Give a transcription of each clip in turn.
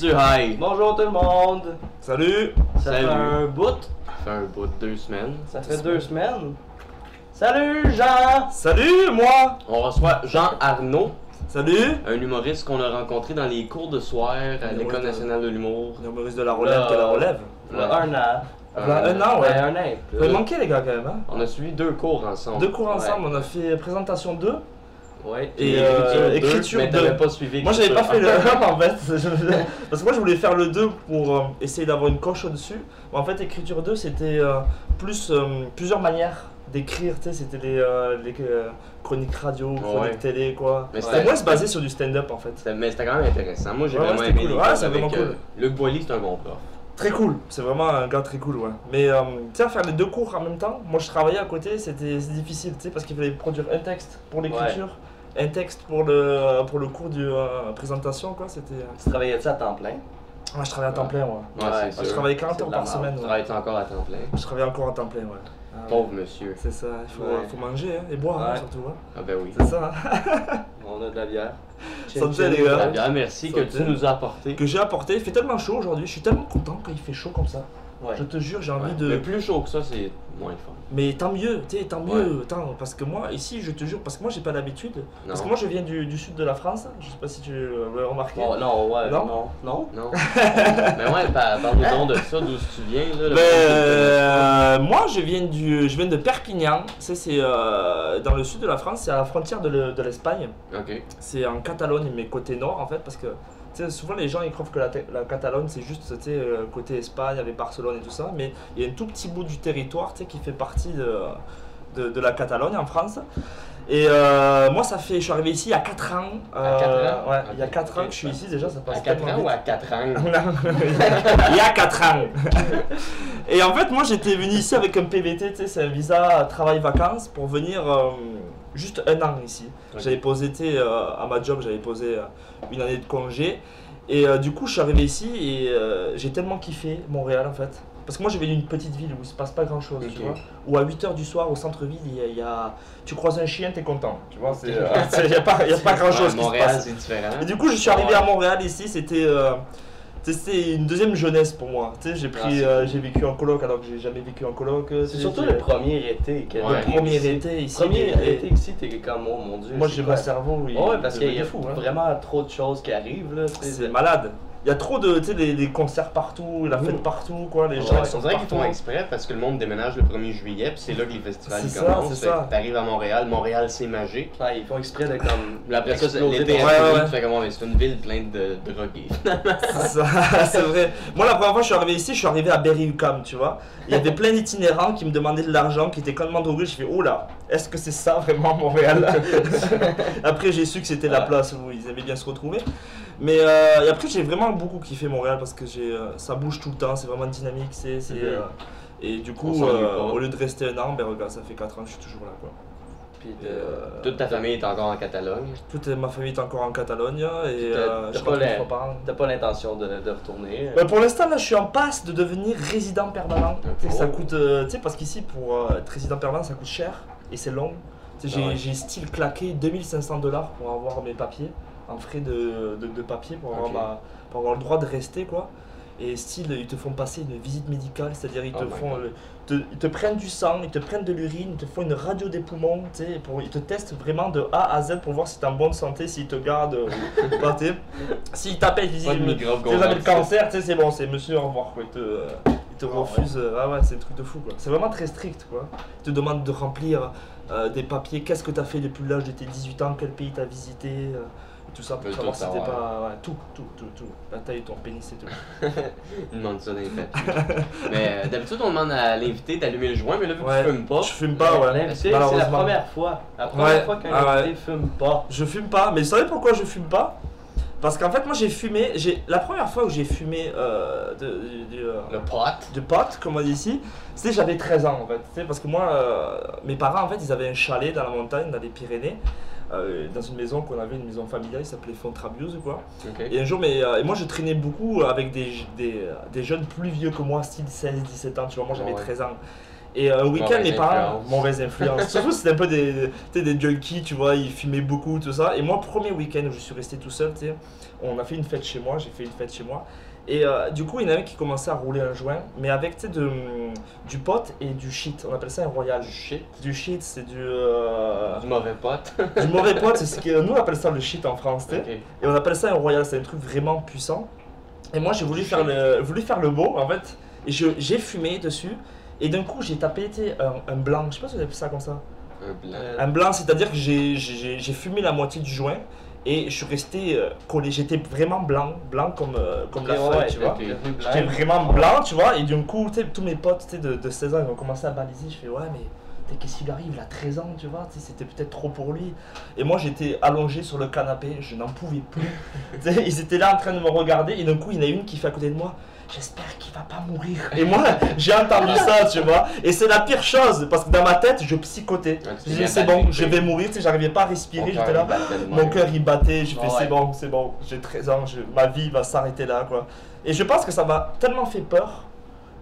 high? Bonjour tout le monde! Salut Ça Salut. fait un bout, Ça fait un bout de deux semaines. ça fait deux semaines. Salut Jean! Salut, moi On reçoit Jean Arnaud, Salut un humoriste qu'on a rencontré dans les cours de soir à l'École nationale de l'humour. Humoriste de la relève, de la relève. Là, un an. Un an, ouais. Ouais, un an. Vous avez manqué les gars quand même, hein On a suivi deux cours ensemble. Deux cours ensemble, on a fait présentation 2. Ouais. Et, Et euh, écriture, écriture deux, mais deux. t'avais pas suivi. Moi j'avais pas fait le 1 en fait, parce que moi je voulais faire le 2 pour euh, essayer d'avoir une coche au-dessus. Mais en fait écriture 2 c'était euh, plus euh, plusieurs manières d'écrire, tu sais, c'était les, euh, les, euh, chroniques radio, chroniques Ouais. télé quoi. Mais C'était se baser sur du stand-up en fait. Mais c'était quand même intéressant. Moi j'ai Ouais, vraiment aimé cool. cours c'est vraiment euh, cool. Luc Boilly, c'est un bon prof. Très cool, c'est vraiment un gars très cool, ouais. Mais euh, tu sais, faire les deux cours en même temps, moi je travaillais à côté, c'était difficile, tu sais, parce qu'il fallait produire un texte pour l'écriture, un texte pour le, pour le cours de euh, présentation, quoi. C'était. euh, Tu travaillais-tu à temps plein? Moi je travaillais à temps plein, moi. Ouais, Ouais, c'est Moi, je sûr. travaillais 40 C'est heures de la par merde. semaine, Tu ouais. travailles encore à temps plein? Je travaillais encore à temps plein, ouais. Ah, ouais. Pauvre monsieur. C'est ça, il faut, Ouais. faut manger hein, et boire hein, Ouais. surtout. Hein. Ah ben oui. C'est ça, hein. On a de la bière. Santé, les gars. Bien, merci que Santé. tu nous as apporté. que j'ai apporté. Il fait tellement chaud aujourd'hui, je suis tellement content quand il fait chaud comme ça. Ouais. Je te jure, j'ai envie Ouais. de. Mais plus chaud que ça, c'est moins fun. Mais tant mieux, tu sais, tant mieux. Attends, parce que moi, ici, je te jure, parce que moi, j'ai pas l'habitude. Parce que moi, je viens du, du sud de la France. Je sais pas si tu l'as remarqué. Bon, non, ouais, Non? non. Non? Non. mais ouais, par- parle-nous de ça, d'où tu viens. Là, le Ben, euh, moi, je viens, du, je viens de Perpignan. C'est euh, dans le sud de la France, c'est à la frontière de le- de l'Espagne. Ok. C'est en Catalogne, mais côté nord, en fait, parce que tu sais, souvent les gens ils croient que la, la Catalogne c'est juste euh, côté Espagne avec Barcelone et tout ça, mais il y a un tout petit bout du territoire qui fait partie de, de, de la Catalogne en France. Et euh, moi, ça fait, je suis arrivé ici il y a 4 ans. À quatre euh, ans? Ouais, il y a Ok, 4 ans que je suis ici déjà, ça passe À 4 tellement ans vite. ou à 4 ans il y a 4 ans. Et en fait, moi j'étais venu ici avec un PVT, c'est un visa travail-vacances pour venir euh, juste un an ici. J'avais posé, euh, à ma job, j'avais posé euh, une année de congé. Et euh, du coup, je suis arrivé ici et j'ai tellement kiffé Montréal en fait. Parce que moi, je viens d'une petite ville où il se passe pas grand chose, Ok. tu vois. Où à 8h du soir, au centre-ville, il y, y a. Tu croises un chien, t'es content, tu vois. Il n'y a, pas- y a pas grand chose Ouais, qui se Montréal, passe. c'est différent. Et du coup, je suis arrivé à Montréal ici, c'était c'était une deuxième jeunesse pour moi. Tu sais, j'ai pris, euh, cool. j'ai vécu en coloc alors que j'ai jamais vécu en coloc. euh, C'est surtout le premier été. que Ouais. le premier ici. été ici. Premier et- été ici, t'es comme, oh mon dieu. Moi, j'ai mon cerveau. il- Ouais, parce il qu'il y a fou. hein. vraiment trop de choses qui arrivent, là. C'est malade. Il y a trop de, tu sais, des, des concerts partout, la fête Mm. partout, quoi. Les gens sont dirait qu'ils font exprès parce que le monde déménage le 1er juillet, puis c'est là que les festivals C'est commencent. c'est ça. T'arrives à Montréal, Montréal c'est magique. Ouais, ils font exprès de comme. Puis après ça, c'est- l'été ton- Ouais, arrive, ouais. tu fais comment, mais c'est une ville pleine de drogués. C'est ça, c'est vrai. Moi, la première fois que je suis arrivé ici, je suis arrivé à Berry-UQAM, tu vois. Il y avait plein d'itinérants qui me demandaient de l'argent, qui étaient complètement drogués. Je fais, oh là, est-ce que c'est ça vraiment Montréal? Après, j'ai su que c'était la place où ils aimaient bien se retrouver. Mais euh, et après, j'ai vraiment beaucoup kiffé Montréal parce que j'ai, euh, ça bouge tout le temps, c'est vraiment dynamique. C'est, c'est, euh, et du coup, euh, au lieu de rester un an, ben regarde, ça fait 4 ans que je suis toujours là. Quoi. Puis de- euh, Toute ta famille est encore en Catalogne. toute ma famille est encore en Catalogne et T'as- euh, t'as je pas. T'as pas l'intention de, de retourner. Bah, pour l'instant, là, je suis en passe de devenir résident permanent. Ça Oh. coûte, euh, tu sais, parce qu'ici, pour euh, être résident permanent, ça coûte cher et c'est long. Tu sais, J'ai Ah ouais. j'ai style claqué 2500 dollars pour avoir mes papiers, en frais de, de, de papier, pour avoir, Ok. ma- pour avoir le droit de rester, quoi. Et style, ils te font passer une visite médicale, c'est-à-dire ils te Oh font, euh, te- ils te prennent du sang, ils te prennent de l'urine, ils te font une radio des poumons, tu pour, ils te testent vraiment de A à Z pour voir si t'es en bonne santé, s'ils te gardent ou pas, tu. S'ils t'appellent, ils disent le cancer, tu c'est bon, c'est monsieur, au revoir, quoi. Il te, euh, il te Ah, refuse. euh, Ah ouais, c'est un truc de fou, quoi. C'est vraiment très strict, quoi. Il te demande de remplir euh, des papiers. Qu'est-ce que tu as fait depuis l'âge de tes 18 ans? Quel pays tu as visité? Euh, Tout ça pour Veulent savoir si t'es pas. Ouais, tout, tout, tout, tout. La taille de ton pénis et tout. Ils demandent ça dans les papiers. mais euh, d'habitude, on demande à l'invité d'allumer le joint, mais là, vu Ouais. que tu fumes pas, Je fume pas, ouais. L'invité, c'est la première fois? La première Ouais. fois qu'un Ah invité fume pas. Je fume pas, mais vous savez pourquoi je fume pas? Parce qu'en fait, moi j'ai fumé. j'ai La première fois où j'ai fumé euh, de, du- du, euh, le pot, de potes, comme on dit ici, c'était j'avais 13 ans en fait. Parce que moi, euh, mes parents en fait, ils avaient un chalet dans la montagne, dans les Pyrénées, euh, dans une maison qu'on avait, une maison familiale, qui s'appelait Fontrabiuse quoi. Et un jour, mais, euh, et moi je traînais beaucoup avec des, des, des jeunes plus vieux que moi, style 16-17 ans, tu vois, moi j'avais Ouais. 13 ans. Et un week-end, Mauvaise mes parents, mauvaise influence. Surtout, c'était un peu des, des junkies, tu vois, ils fumaient beaucoup, tout ça. Et moi, premier week-end où je suis resté tout seul, on a fait une fête chez moi, j'ai fait une fête chez moi. Et euh, du coup, il y en a un qui commençait à rouler un joint, mais avec, de, du pot et du shit. On appelle ça un royal. Du shit. Du shit, c'est du, euh, Du mauvais pote. du mauvais pot, c'est ce que nous on appelle ça le shit en France. Et on appelle ça un royal, c'est un truc vraiment puissant. Et moi j'ai voulu faire le, voulu faire le beau en fait. Et j'ai fumé dessus. Et d'un coup j'ai tapé un, un blanc, je sais pas si vous appelez ça comme ça. Un blanc. Un blanc, c'est-à-dire que j'ai fumé la moitié du joint. Et je suis resté euh, collé, j'étais vraiment blanc, blanc comme, euh, comme la feuille, ouais, tu vois. J'étais vraiment blanc, tu vois, et d'un coup, tous mes potes de, de 16 ans, ils ont commencé à baliser. Je fais, ouais, mais qu'est-ce qui lui arrive Il a 13 ans, tu vois, c'était peut-être trop pour lui. Et moi, j'étais allongé sur le canapé, je n'en pouvais plus. Ils étaient là en train de me regarder, et d'un coup, il y en a une qui fait à côté de moi. J'espère qu'il va pas mourir. Et moi, j'ai entendu ça, tu vois. Et c'est la pire chose, parce que dans ma tête, je psychotais. J'ai t'es dit, c'est bon, je vais mourir, tu sais, j'arrivais pas à respirer, Mon j'étais cœur, là. il battait de Mon cœur il battait, j'ai fait Ouais. c'est bon, c'est bon, j'ai 13 ans, je- ma vie va s'arrêter là quoi. Et je pense que ça m'a tellement fait peur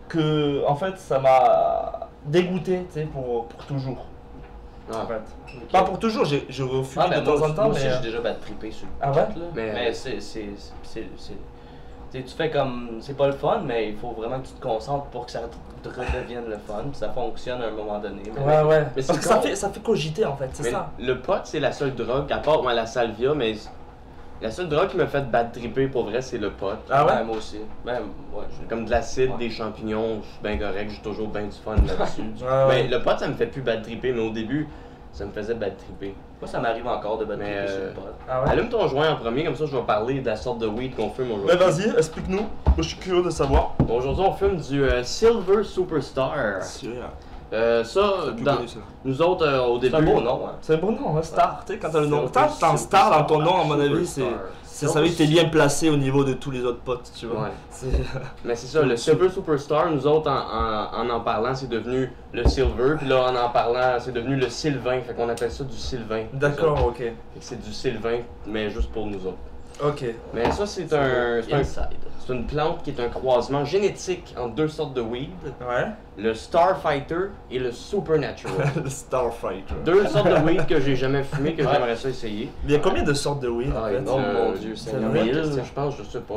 que en fait ça m'a dégoûté tu sais, pour, pour toujours. En Ah, fait. ok. Pas pour toujours, je refuse Ah, de ben, temps moi, en temps, moi aussi, mais. j'ai déjà battu trippé sur le Ah ouais? là. Mais- Mais, c'est. Tu fais comme. C'est pas le fun, mais il faut vraiment que tu te concentres pour que ça te redevienne le fun. puis Ça fonctionne à un moment donné. mais- Ouais, ouais. Mais Parce que ça fait, ça fait cogiter en fait, c'est Mais ça. Le pot, c'est la seule drogue, à part moi, la salvia, mais la seule drogue qui m'a fait battre triper pour vrai, c'est le pot. Ah ouais? Ouais, moi aussi. Ben, ouais, Comme de l'acide, Ouais. des champignons, je suis bien correct, j'ai toujours bien du fun là-dessus. Ouais, Mais ouais. le pot, ça me fait plus battre triper, mais au début, ça me faisait battre triper. Moi, ça m'arrive encore de sur euh, le pot. Ah ouais? Allume ton joint en premier, comme ça je vais parler de la sorte de weed qu'on fume aujourd'hui. Ben vas-y, explique-nous. Moi je suis curieux de savoir. Bon, Aujourd'hui, on fume du euh, Silver Superstar. Euh, ça, dans- nous autres, euh, au C'est début. un beau nom, hein. C'est un bon nom, hein, star. Tu sais, quand t'as le nom. Quand t'as un star dans ton nom, à mon avis, c'est. C'est- Ça veut dire que t'es bien placé au niveau de tous les autres potes, tu vois. Ouais. C'est- Mais c'est ça, le Silver Superstar, nous autres, en en, en, en parlant, c'est devenu le Silver, puis là, en en parlant, c'est devenu le Sylvain, fait qu'on appelle ça du Sylvain. D'accord, ok. Fait que c'est du Sylvain, mais juste pour nous autres. Ok. Mais ça, c'est un, c'est un- Inside. C'est une plante qui est un croisement génétique entre deux sortes de weed, Ouais. le Starfighter et le Supernatural. le Starfighter. deux sortes de weed que j'ai jamais fumé, que Ouais. j'aimerais ça essayer. Il y a combien de sortes de weed en Ah, fait? y a, Oh euh, mon Dieu, c'est Seigneur. vrai? Mille, Question. je pense, je sais pas.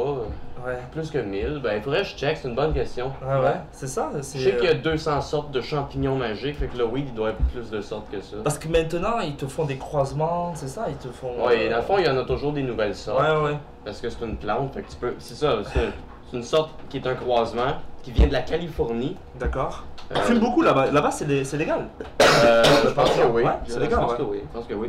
Ouais. Plus que 1000. Ben, il faudrait que je check, c'est une bonne question. Ouais, ouais. C'est ça. Je sais qu'il y a 200 sortes de champignons magiques, fait que le weed, il doit être plus de sortes que ça. Parce que maintenant, ils te font des croisements, c'est ça Ils te font. Ouais, et dans le fond, il y en a toujours des nouvelles sortes. Ouais, ouais. Parce que c'est une plante, fait que tu peux. C'est ça, c'est une sorte qui est un croisement, qui vient de la Californie. D'accord. Euh, On fume beaucoup là-bas. Là-bas, c'est lé- c'est légal? euh, je pense que oui. Je c'est légal, pense ouais. que oui. Je pense que oui.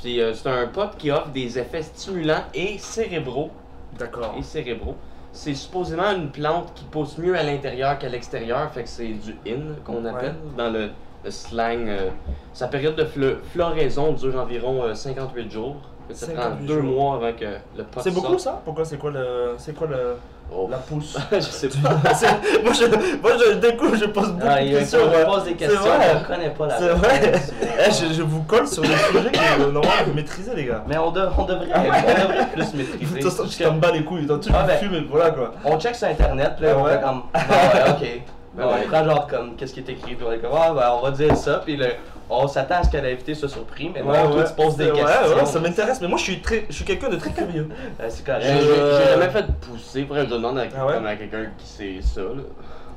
Puis euh, c'est un pot qui offre des effets stimulants et cérébraux. D'accord. Et cérébraux. C'est supposément une plante qui pousse mieux à l'intérieur qu'à l'extérieur, fait que c'est du in qu'on appelle dans le, le slang. euh, sa période de fle- floraison dure environ euh, 58 jours. Fait que Ça prend 58 deux jours. mois avant que le pot C'est beaucoup ça? Pourquoi C'est quoi le. C'est quoi le. Oh. La pousse? Je sais pas. C'est- moi, je, moi je découvre, je pose beaucoup Ah, de questions. pose des C'est questions, vrai. on connaît pas la C'est vrai. réponse. Eh, je, je vous colle sur des sujets que normalement vous maîtrisez, les gars. Mais on, de- on devrait, Ah ouais. on devrait plus De maîtriser. toute façon, tu t'en bats les couilles. Tu Ah, ben. fumes voilà quoi. On check sur internet, puis là, Ah on fait comme. Ah ouais, ok. Ben on ouais. prend genre comme qu'est-ce qui est écrit, puis on est comme ah ben on va dire ça, puis le- on s'attend à ce que l'invité soit surpris, mais non, toi tu poses des questions. Ouais, ouais, ça m'intéresse, mais moi je suis très, je suis quelqu'un de très curieux. Euh, c'est J'ai correct. Euh, j'ai- j'ai jamais fait pousser, faudrait que je demande à, Ah ouais? à quelqu'un qui sait ça. Là.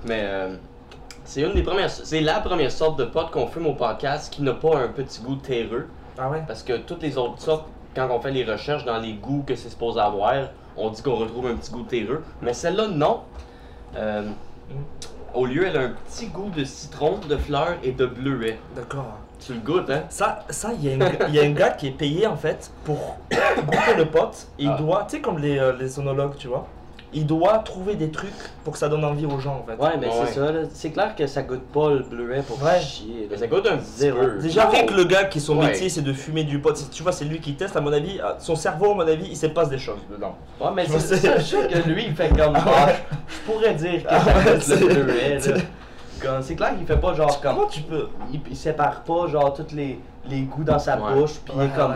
Mais euh, c'est une des premières, c'est la première sorte de pot qu'on fume au podcast qui n'a pas un petit goût terreux. Ah ouais? Parce que toutes les autres sortes, quand on fait les recherches dans les goûts que c'est supposé avoir, on dit qu'on retrouve un petit goût terreux. Mais celle-là, non. Euh, au lieu, elle a un petit goût de citron, de fleurs et de bleuet. D'accord. Tu le goûtes, hein? Ça, ça, il y, a un- il y a un gars qui est payé en fait pour goûter le pote. Il Ah. doit, tu sais, comme les, euh, les sonologues, tu vois, il doit trouver des trucs pour que ça donne envie aux gens en fait. Ouais, mais Ouais. c'est ça, c'est clair que ça goûte pas le bleuet pour Ouais. chier. Mais ça goûte un Zéro. Déjà, rien que le gars qui son Ouais. métier c'est de fumer du pot, tu vois, c'est lui qui teste, à mon avis, son cerveau, à mon avis, il se passe des choses dedans. Ouais, mais Je c'est ça, je sais que lui, il fait comme. Ah ah, ouais. je je pourrais dire que Ah ça goûte le bleuet, c'est- Comme, C'est clair qu'il fait pas genre comme. Comment tu peux Il, il sépare pas genre tous les, les goûts dans sa Ouais. bouche, puis il est comme.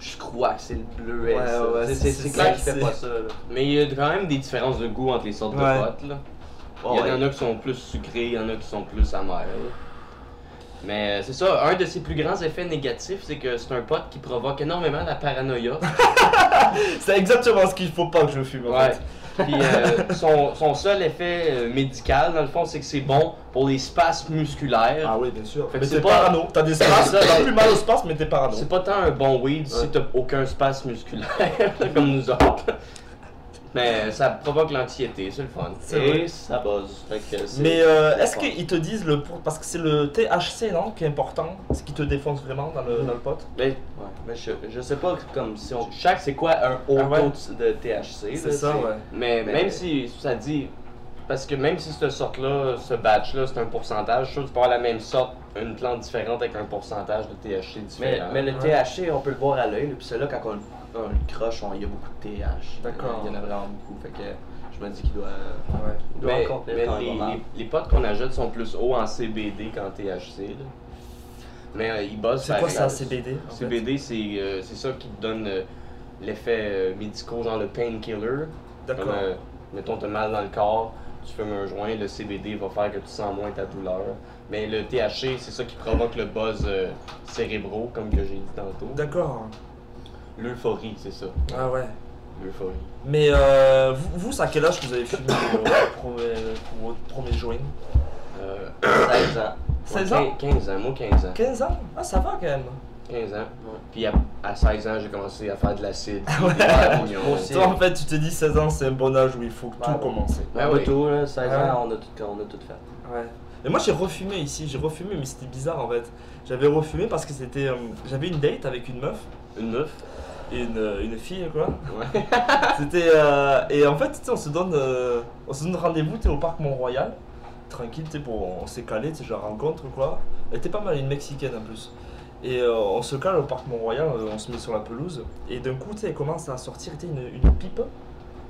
Je crois que c'est le bleuet. Ouais, ouais, C'est- clair qu'il fait pas ça. Là. Mais il y a quand même des différences de goût entre les sortes Ouais. de potes. Là. Il y ouais. en a qui sont plus sucrés, il y en a qui sont plus amers. Mais euh, c'est ça, un de ses plus grands effets négatifs, c'est que c'est un pote qui provoque énormément la paranoïa. C'est exactement ce qu'il faut pas que je fume en Ouais. fait. Puis euh, son, son seul effet euh, médical, dans le fond, c'est que c'est bon pour les spasmes musculaires. Ah oui, bien sûr. Fait mais c'est t'es pas- parano. T'as des spasmes, ça, t'as plus mal au spasme, mais t'es parano. C'est pas tant un bon weed si t'as aucun spasme musculaire, comme nous autres. Mais ça provoque l'anxiété, c'est le fun. C'est vrai. Et ça buzz. Mais euh, est-ce qu'ils te disent le pour- parce que c'est le THC non qui est important, ce qui te défonce vraiment dans le, dans le pot? Mais Ouais, mais je, je sais pas comme si on. Chaque c'est quoi un haut Ah ouais? de THC. C'est ça, ouais. Mais, Mais- même si ça dit. Parce que même si cette sorte-là, ce batch-là, c'est un pourcentage, je suis sûr que tu peux avoir la même sorte, une plante différente avec un pourcentage de THC Mais, différent. mais le Ouais. THC, on peut le voir à l'œil, là, puis celui-là, quand on, on le croche, il y a beaucoup de TH. D'accord. Il y en a vraiment beaucoup. Fait que je me dis qu'il doit. Ouais. il doit mais, en mais les, potes qu'on achète sont plus hauts en CBD qu'en THC. là. Mais euh, ils bossent C'est quoi ça CBD en CBD, c'est euh, c'est ça qui te donne euh, l'effet euh, médical, genre le painkiller. D'accord. Euh, mettons, t'as mal dans le corps, tu fumes un joint, le CBD va faire que tu sens moins ta douleur. Mais le THC, c'est ça qui provoque le buzz euh, cérébraux, comme que j'ai dit tantôt. D'accord. L'euphorie, c'est ça. Ah ouais. L'euphorie. Mais euh, vous, vous, c'est à quel âge que vous avez fumé premiers- pour votre premier joint Euh, 16 ans. 16 moi, ans 15 ans, moi 15 ans. 15 ans? Ah ça va quand même. 15 ans. Puis à, à 16 ans, j'ai commencé à faire de l'acide. Ouais. Toi en fait tu te dis 16 ans c'est un bon âge où il faut tout ouais. commencer. Ouais, Un oui. peu tout, là, 16 Ouais. ans, on a tout, on a tout fait. Ouais. Et moi j'ai refumé ici, j'ai refumé mais c'était bizarre en fait. J'avais refumé parce que c'était... euh, J'avais une date avec une meuf, Une meuf? une, une fille quoi. Ouais. C'était euh, et en fait on se donne euh, on se donne rendez-vous au parc Mont-Royal tranquille pour on s'est calé genre rencontre quoi. Elle était pas mal une mexicaine en plus. Et euh, on se cale au parc Mont-Royal, euh, on se met sur la pelouse et d'un coup tu sais elle commence à sortir une, une pipe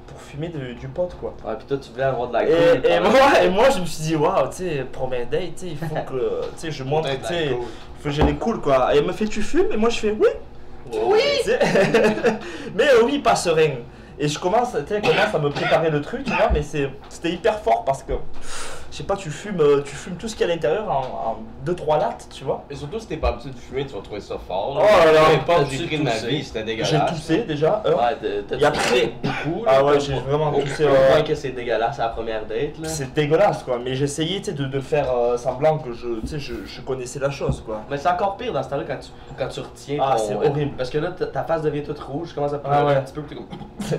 pour fumer de- du pot quoi. Ouais, puis toi, tu voulais avoir de la Et, cool. et moi, et moi je me suis dit waouh tu sais première date tu sais il faut que tu sais je montre tu sais il faut que j'ai les cool quoi. Et elle me fait tu fumes? Et moi je fais oui Oui! tu sais. mais euh, oui, pas serein. Et je commence, tu sais, elle commence à me préparer le truc, tu vois, mais c'est- c'était hyper fort parce que, je sais pas, tu fumes, euh, tu fumes tout ce qu'il y a à l'intérieur en 2-3 lattes, tu vois. Et surtout, si t'es pas habitué de fumer, tu vas trouver ça fort. Oh là là. T'as-tu j'ai pris de ma toussé? vie, c'était J'ai toussé déjà. Ouais, t'as- après- beaucoup. Ah ouais, j'ai vraiment toussé, ouais. point que c'est dégueulasse à la première date. C'est dégueulasse, quoi. Mais j'essayais, tu sais, de, de faire euh, semblant que je, tu sais, je, je connaissais la chose, quoi. Mais c'est encore pire dans ce temps-là quand tu, quand tu retiens Ah, c'est horrible. Parce que là, ta, face devient toute rouge, je commence à Ah ouais. un petit peu, comme...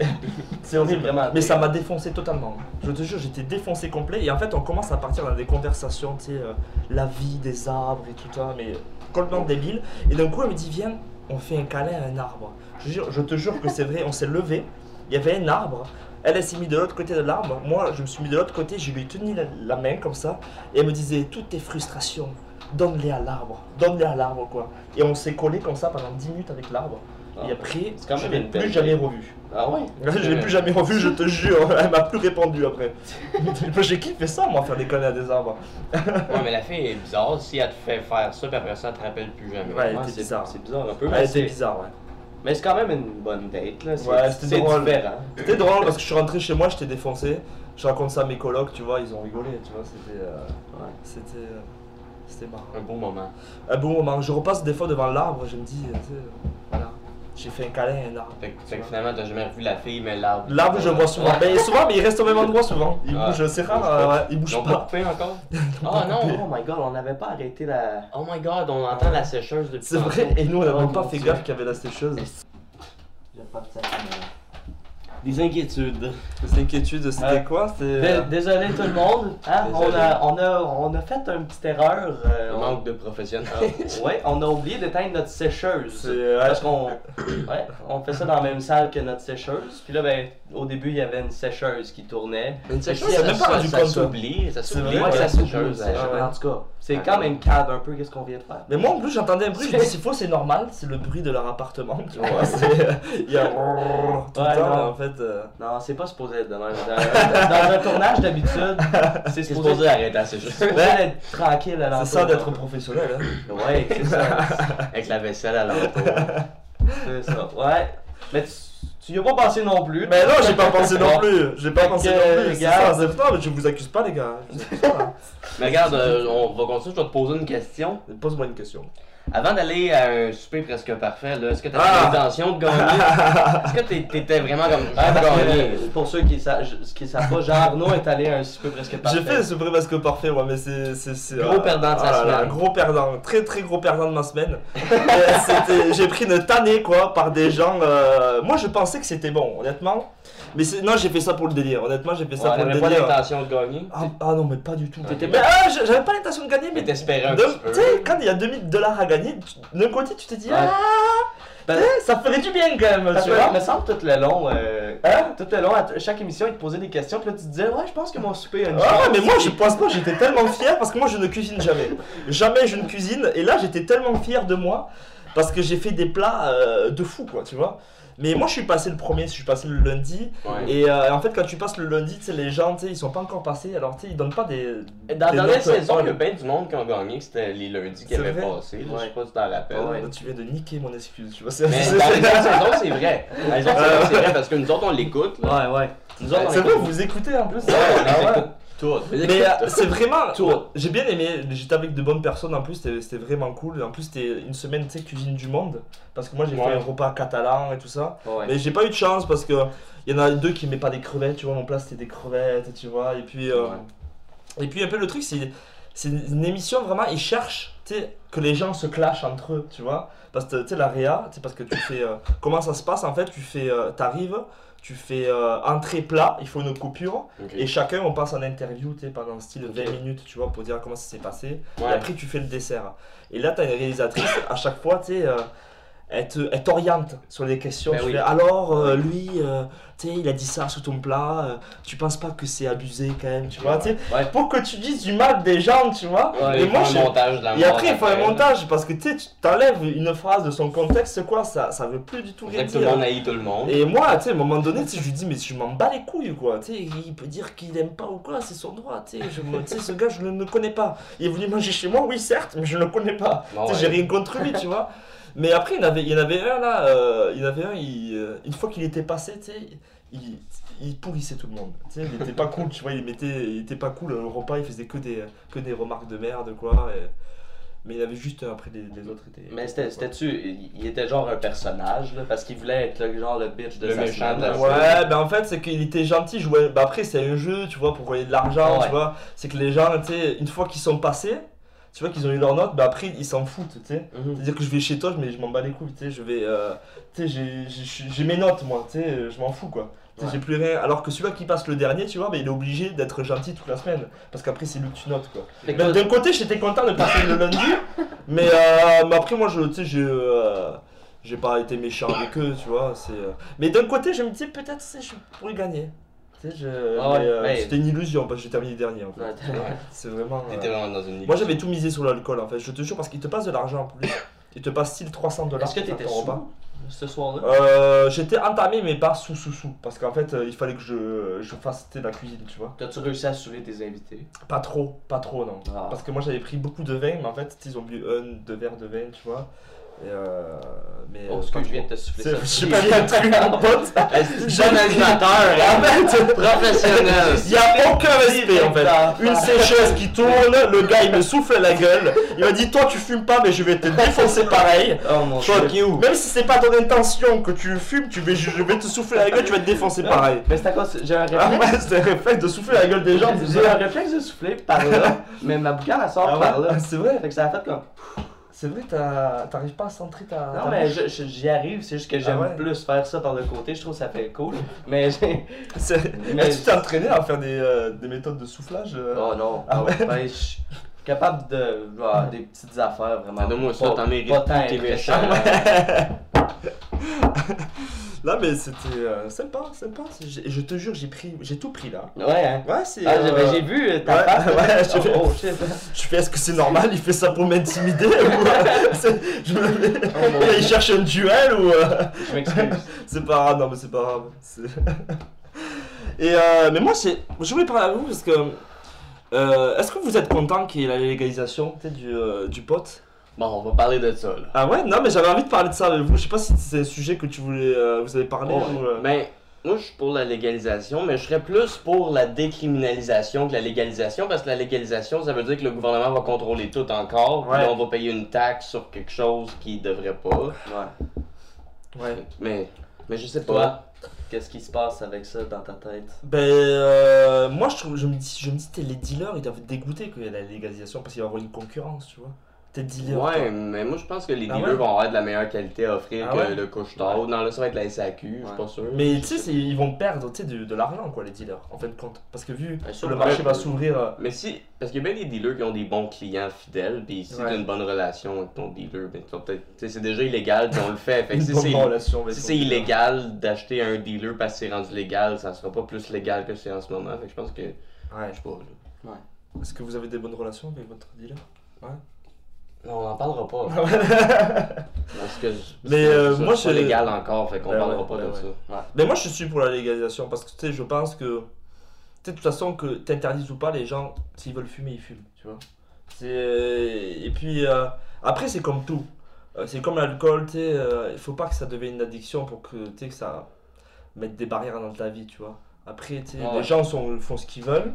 C'est horrible. vraiment Mais ça m'a défoncé totalement. Je te jure, j'étais défoncé complet. Et en fait, on commence à partir dans des conversations, tu sais, euh, la vie des arbres et tout ça, mais complètement débile. Et d'un coup, elle me dit, viens, on fait un câlin à un arbre. Je, jure- je te jure que c'est vrai, on s'est levé. Il y avait un arbre. Elle, elle s'est mise de l'autre côté de l'arbre. Moi, je me suis mis de l'autre côté. Je lui ai tenu la, la main comme ça. Et elle me disait, toutes tes frustrations, donne-les à l'arbre. Donne-les à l'arbre, quoi. Et on s'est collé comme ça pendant 10 minutes avec l'arbre. Et après, je même l'ai plus jamais revu. Ah ouais? Je l'ai plus jamais revu, je te jure. Elle m'a plus répondu après. J'ai kiffé ça, moi, faire des conneries à des arbres. Ouais, mais la fille est bizarre. Si elle te fait faire ça, puis après ça, elle te rappelle plus jamais. Ouais, elle était c'est bizarre. C'est bizarre un peu, Elle était c'est bizarre, ouais. mais c'est quand même une bonne date, là. Ouais, c'était drôle. C'était drôle parce que je suis rentré chez moi, j'étais défoncé. Je raconte ça à mes colocs, tu vois, ils ont rigolé, tu vois, c'était. euh, Ouais. C'était. euh, C'était marrant. Un beau moment. Un bon moment. Je repasse des fois devant l'arbre, je me dis, tu sais, euh, voilà. J'ai fait un câlin à un arbre. Fait, que- finalement, t'as jamais revu la fille, mais l'arbre. L'arbre, je le vois souvent. Mais souvent, mais il reste au même endroit souvent. Il Ah, bouge, c'est il rare, bouge euh, pas. ouais, il Ils bouge ont pas pas. coupé encore? Pas non! Oh my god, on n'avait pas arrêté la. Oh my god, on entend la sécheuse depuis C'est vrai, et nous on n'a Oh même pas mon fait gaffe qu'il y avait la sécheuse. J'ai pas de sac à main. Des inquiétudes. Les inquiétudes, c'était quoi? Dé- Désolé tout le monde, hein? on, a, on, a, on a fait une petite erreur. euh, on- manque de professionnel. ouais, on a oublié d'éteindre notre sécheuse. Ouais. Parce qu'on ouais, on fait ça dans la même salle que notre sécheuse. Puis là, ben, au début, il y avait une sécheuse qui tournait. Une sécheuse, ça, a même pas ça- ça s'oublie. Ça s'oublie ouais, ça sécheuse. s'oublie. En tout cas, c'est quand même cave un peu qu'est-ce qu'on vient de faire? Mais moi en plus j'entendais un bruit, je me dis c'est faux, c'est normal, c'est le bruit de leur appartement. Tu vois, c'est- il y a tout le temps non. en fait. Euh, Non, c'est pas supposé être de même. Dans, dans un tournage d'habitude, c'est supposé, supposé arrêter c'est supposé être tranquille à C'est ça d'être professionnel. Hein. Ouais, c'est ça. Avec la vaisselle à l'entour. C'est ça. Ouais. Mais tu, tu y as pas pensé non plus. Mais non, j'ai pas pensé non plus. J'ai pas pensé non plus. Regarde. ça, non, mais je vous accuse pas les gars. Je vous accuse pas. Mais regarde, euh, on va continuer, je vais te poser une question. Pose-moi une question. Avant d'aller à un souper presque parfait, là, est-ce que tu avais Ah! l'intention de gagner? Est-ce que t'es- t'étais vraiment comme. Ah, Ah, parce que, gagner? euh, pour ceux qui savent, qui savent pas, Jean Arnaud est allé à un super presque parfait. J'ai fait ce vrai masque parfait, moi, mais c'est. c'est- c'est, Gros perdant de sa là, semaine. Gros perdant, très très gros perdant de ma semaine. Euh, J'ai pris une tannée, quoi, par des gens. euh, Moi, je pensais que c'était bon, honnêtement. Mais c'est- non, j'ai fait ça pour le délire. Honnêtement, j'ai fait ça Ouais, pour le t'avais pas délire. l'intention de gagner. Ah, ah non, mais pas du tout. Mais ah, j'avais pas l'intention de gagner, mais Mais t'espérais. Tu sais, quand il y a 2000 dollars à gagner, d'un côté, tu te dis, Ouais. ah, Ben- sais, ça ferait du bien quand même, tu vois. me semble tout le long, euh, Hein? tout le long, à chaque émission, il te posait des questions, puis là tu te disais, ouais, je pense que mon souper a une Ah ouais, mais moi je pense pas, j'étais tellement fier parce que moi je ne cuisine jamais. Jamais je ne cuisine et là j'étais tellement fier de moi parce que j'ai fait des plats euh, de fou quoi, tu vois. Mais moi je suis passé le premier, je suis passé le lundi Ouais. et euh, en fait quand tu passes le lundi, tu sais les gens, tu sais, ils sont pas encore passés alors tu sais ils donnent pas des Dans la des dernière notes, saison, il y a ouais. bien du monde qui ont gagné, c'était les lundis qui avaient passé. Je sais Ouais. pas si tu t'en rappelles. Ouais. Là, tu viens de niquer mon excuse, tu vois. c'est- Mais c'est- dans les autres saisons, c'est vrai. Dans les autres saisons, c'est vrai parce que nous autres, on l'écoute. Ouais, ouais. C'est vrai, vous écoutez en plus. Ouais, on Mais euh, c'est vraiment. Tout. J'ai bien aimé, j'étais avec de bonnes personnes en plus, c'était vraiment cool. En plus, c'était une semaine, tu sais, cuisine du monde. Parce que moi, j'ai Ouais. fait un repas catalan et tout ça. Ouais. Mais j'ai pas eu de chance parce que il y en a deux qui aimaient pas des crevettes, tu vois. Mon plat, c'était des crevettes, tu vois. Et puis, euh, et puis un peu le truc, c'est c'est une émission vraiment, ils cherchent, tu sais, que les gens se clashent entre eux, tu vois. Parce que, tu sais, la réa, tu sais, parce que tu fais. euh, comment ça se passe en fait Tu fais. T'arrives, tu fais euh, entrée plat, il faut une coupure. Et chacun, on passe en interview, pendant style 20 Ok. minutes, tu vois, pour dire comment ça s'est passé. Et après, tu fais le dessert. Et là, tu as une réalisatrice, à chaque fois, tu sais, euh, elle te- elle t'oriente sur les questions. Ben tu oui. fais, alors, euh, lui, euh, sais, il a dit ça sous ton plat, euh, tu penses pas que c'est abusé quand même, tu vois, tu sais, Ouais. pour que tu dises du mal des gens, tu vois. Ouais, et moi, je- montage et après, il faut un montage, parce que tu sais, tu t'enlèves une phrase de son contexte, quoi, ça, ça veut plus du tout rien dire. Et moi, tu sais, à un moment donné, je lui dis, mais je m'en bats les couilles, quoi. Tu sais, il peut dire qu'il aime pas ou quoi, c'est son droit. Tu sais, ce gars, je ne le connais pas. Il est venu manger chez moi, oui, certes, mais je ne le connais pas. Sais, ouais. j'ai rien contre lui, tu vois. Mais après, il y en avait, il y en avait un là, euh, il y en avait un, il, euh, une fois qu'il était passé, tu sais, il, il pourrissait tout le monde. Tu sais, il était pas cool, tu vois, il, mettait, il était pas cool. Au repas, il faisait que des, que des remarques de merde, quoi. et- mais il avait juste après, les, les autres étaient. Mais c'était- c'était-tu, il il était genre un personnage, là, parce qu'il voulait être le, genre le bitch de Le sa semaine, là. Ouais, ben en fait, c'est qu'il était gentil, jouait. Bah après, c'est un jeu, tu vois, pour gagner de l'argent, ouais. tu vois. C'est que les gens, tu sais, une fois qu'ils sont passés, tu vois qu'ils ont eu leur note, bah après, ils s'en foutent, tu sais. Mhm. C'est-à-dire que je vais chez toi, mais je m'en bats les couilles, tu sais. Je vais. euh, tu sais, j'ai- mes notes, moi, tu sais, je m'en fous, quoi. Ouais. J'ai plus rien. Alors que celui-là qui passe le dernier, tu vois, bah, il est obligé d'être gentil toute la semaine. Parce qu'après, c'est lui que tu notes, quoi. Que D'un côté, j'étais content de passer le lundi, mais, euh, mais après, moi, je, tu sais, j'ai, euh, j'ai pas été méchant avec eux, tu vois. C'est, Mais d'un côté, je me disais peut-être, sais, je pourrais gagner. Je- Ah ouais, euh, ouais. C'était une illusion parce que j'ai terminé dernier, en fait. Ouais. C'est vraiment. euh, T'étais vraiment dans une Moi, j'avais tout misé sur l'alcool, en fait. Je te jure, parce qu'ils te passent de l'argent en plus. Ils te passent style 300 dollars. Est-ce que t'étais sous ce soir-là? Euh, j'étais entamé, mais pas sous sous sous. Parce qu'en fait, il fallait que je, je fasse la cuisine, tu vois. T'as-tu réussi à saouler tes invités? Pas trop, pas trop, non. Ah. Parce que moi j'avais pris beaucoup de vin, mais en fait ils ont bu un, deux verres de vin, tu vois. Euh, mais, Oh, euh, ce que je viens de te souffler ça. Je sais pas truc, mon pote. Jeune animateur, En professionnel. il y a aucun respect en fait. Une sécheuse qui tourne, le gars il me souffle la gueule. Il m'a dit Toi tu fumes pas, mais je vais te défoncer pareil. Oh mon Toi, dieu. Même si c'est pas ton intention que tu fumes, tu vais, je vais te souffler la gueule, tu vas te défoncer pareil. Mais c'est à cause, j'ai un Ah réflexe. ouais, c'est un réflexe de souffler la gueule des gens. J'ai un réflexe de souffler par là, mais ma boucane elle sort Ah par là. Ah, c'est vrai? Fait que ça a fait comme. C'est vrai, t'arrives pas à centrer ta. Non, ta mais j'y arrive, c'est juste que j'aime Ah ouais? plus faire ça par le côté, je trouve que ça fait cool. Mais j'ai. Mais- tu t'es entraîné à faire des, euh, des méthodes de soufflage euh? Oh non, Ah non, ouais? ben, je suis capable de. voir des petites affaires vraiment. Ah, donne-moi ça, t'en mérites Pas tant Là, mais c'était euh, sympa, sympa. J'ai- Je te jure, j'ai pris, j'ai tout pris là. Ouais, hein. Ouais, c'est. Ah, j'ai euh, ben, j'ai vu euh, ta ouais, face. ouais, oh, j'ai- oh, shit. Je fais, est-ce que c'est normal Il fait ça pour m'intimider ou euh, c'est- je me... mon Il cherche un duel ou euh, Je m'excuse. C'est pas grave, non mais c'est pas grave. c'est- Et euh, mais moi, c'est- je voulais parler à vous parce que euh, est-ce que vous êtes content qu'il y ait la légalisation tu sais, du, euh, du pot? Bon, on va parler de ça, là. Ah ouais, non mais j'avais envie de parler de ça avec vous. Je sais pas si c'est un sujet que tu voulais, euh, vous avez parlé Oh, ou, euh, Ben, Moi, je suis pour la légalisation, mais je serais plus pour la décriminalisation que la légalisation, parce que la légalisation, ça veut dire que le gouvernement va contrôler tout encore, puis Ouais. là, on va payer une taxe sur quelque chose qu'il devrait pas. Ouais. Ouais. Mais, mais je sais pas. Qu'est-ce qui se passe avec ça dans ta tête? Ben, euh, moi, je, trouve, je me dis, je me dis t'es les dealers, ils doivent être dégoûtés qu'il y ait la légalisation parce qu'il va y avoir une concurrence, tu vois. T'es dealer. Ouais, toi? mais moi je pense que les Ah dealers ouais? vont avoir de la meilleure qualité à offrir Ah que ouais? le couche-tard. Non, là ça va être la SAQ, je suis Ouais. pas sûr. Mais tu sais, ils vont perdre tu sais, de, de l'argent, quoi, les dealers, en fin de compte. Parce que vu que le ouais. marché va s'ouvrir. euh, Mais si, parce qu'il y a bien des dealers qui ont des bons clients fidèles, puis si Ouais. t'as une bonne relation avec ton dealer, ben c'est déjà illégal, puis on le fait. Fait que si bonne c'est si illégal d'acheter un dealer parce que c'est rendu légal, ça sera pas plus légal que c'est en ce moment. Fait que je pense que. Ouais. Je sais pas. là. Est-ce que vous avez des bonnes relations avec votre dealer? Non, on en parlera pas. parce que. Mais, euh, moi, légal encore, fait qu'on Ben parlera ouais, pas ben de ouais. ça. Mais moi, je suis pour la légalisation parce que tu sais, je pense que. Tu sais, de toute façon, que t'interdises ou pas, les gens, s'ils veulent fumer, ils fument, tu vois. Et puis, euh, après, c'est comme tout. Euh, c'est comme l'alcool, tu sais, euh, il faut pas que ça devienne une addiction pour que, tu sais, que ça mette des barrières dans ta vie, tu vois. Après, tu sais, Ah les gens sont, font ce qu'ils veulent,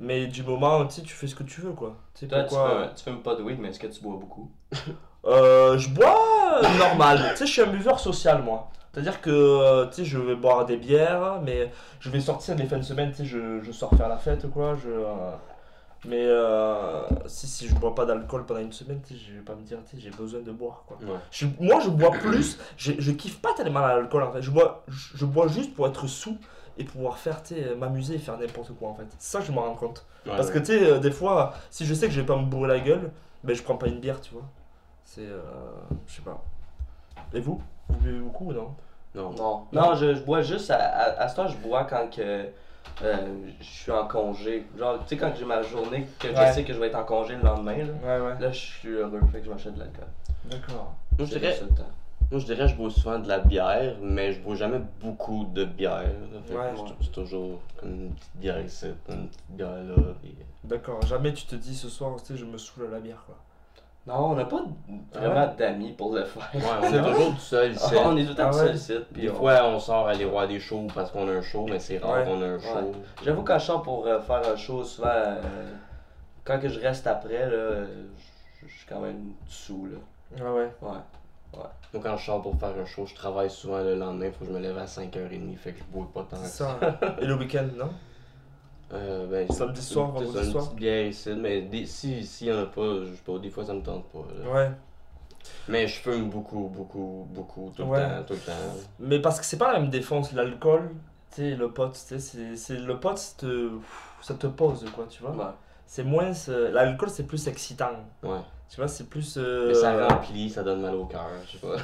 mais du moment, tu sais, tu fais ce que tu veux, quoi. Tu sais, Toi, tu, pourquoi. fumes, tu fumes pas de weed, mais est-ce que tu bois beaucoup? Euh, je bois normal. tu sais, je suis un buveur social, moi. C'est-à-dire que, euh, tu sais, je vais boire des bières, mais je vais sortir les fins de semaine, tu sais, je, je sors faire la fête, quoi. Je, euh, mais euh, si, si je bois pas d'alcool pendant une semaine, je vais pas me dire, j'ai besoin de boire, quoi. Ouais. Je- moi, je bois plus, je, je kiffe pas tellement l'alcool, en fait. Je bois, je, je bois juste pour être sous et pouvoir faire, tu sais, m'amuser et faire n'importe quoi, en fait. C'est ça que je me rends compte. Ouais, Parce que tu sais, euh, des fois, si je sais que je vais pas me bourrer la gueule, ben je prends pas une bière, tu vois. C'est. Euh, je sais pas. Et vous? Vous buvez beaucoup ou non? Non. Non. Non, je, je bois juste. À, à, à ce temps, je bois quand que, euh, je suis en congé. Genre, tu sais, quand j'ai ma journée, que Ouais. je sais que je vais être en congé le lendemain, là, Ouais, ouais. là je suis heureux, fait que je m'achète de l'alcool. D'accord. Moi je dirais. Moi, je dirais je bois souvent de la bière, mais je bois jamais beaucoup de bière. que Ouais. c'est- toujours comme une petite bière ici, une petite bière là. puis- D'accord. Jamais tu te dis ce soir, tu sais, je me saoule à la bière, quoi. Non, on n'a pas vraiment d'amis pour le faire. Ouais, on C'est est toujours tout seul ici. on est tout le temps Ah tout seul ici. puis Des on- fois, on sort aller voir des shows parce qu'on a un show, mais c'est rare Ouais. qu'on a un show. J'avoue, quand je sors pour euh, faire un show, souvent, euh, quand que je reste après, là, euh, je je suis quand même sous, là. Ah ouais? Ouais. Moi, quand je sors pour faire un show, je travaille souvent le lendemain, faut que je me lève à 5h30, fait que je bois pas tant ça. Et le week-end, non? Euh, ben, Samedi soir, vendredi soir? bière ici, mais des- si s'il y en a pas, je sais pas, des fois ça me tente pas. là. Ouais. Mais je fume beaucoup, beaucoup, beaucoup, tout Ouais. le temps, tout le temps. Mais parce que c'est pas la même défense. L'alcool, tu sais, le pote, tu sais, c'est- le pote, ça te, ça te pose, quoi, tu vois? Ouais. C'est moins. ce- L'alcool, c'est plus excitant. Ouais. Tu vois, c'est plus. euh, Mais ça remplit, ça donne mal au cœur, je sais pas.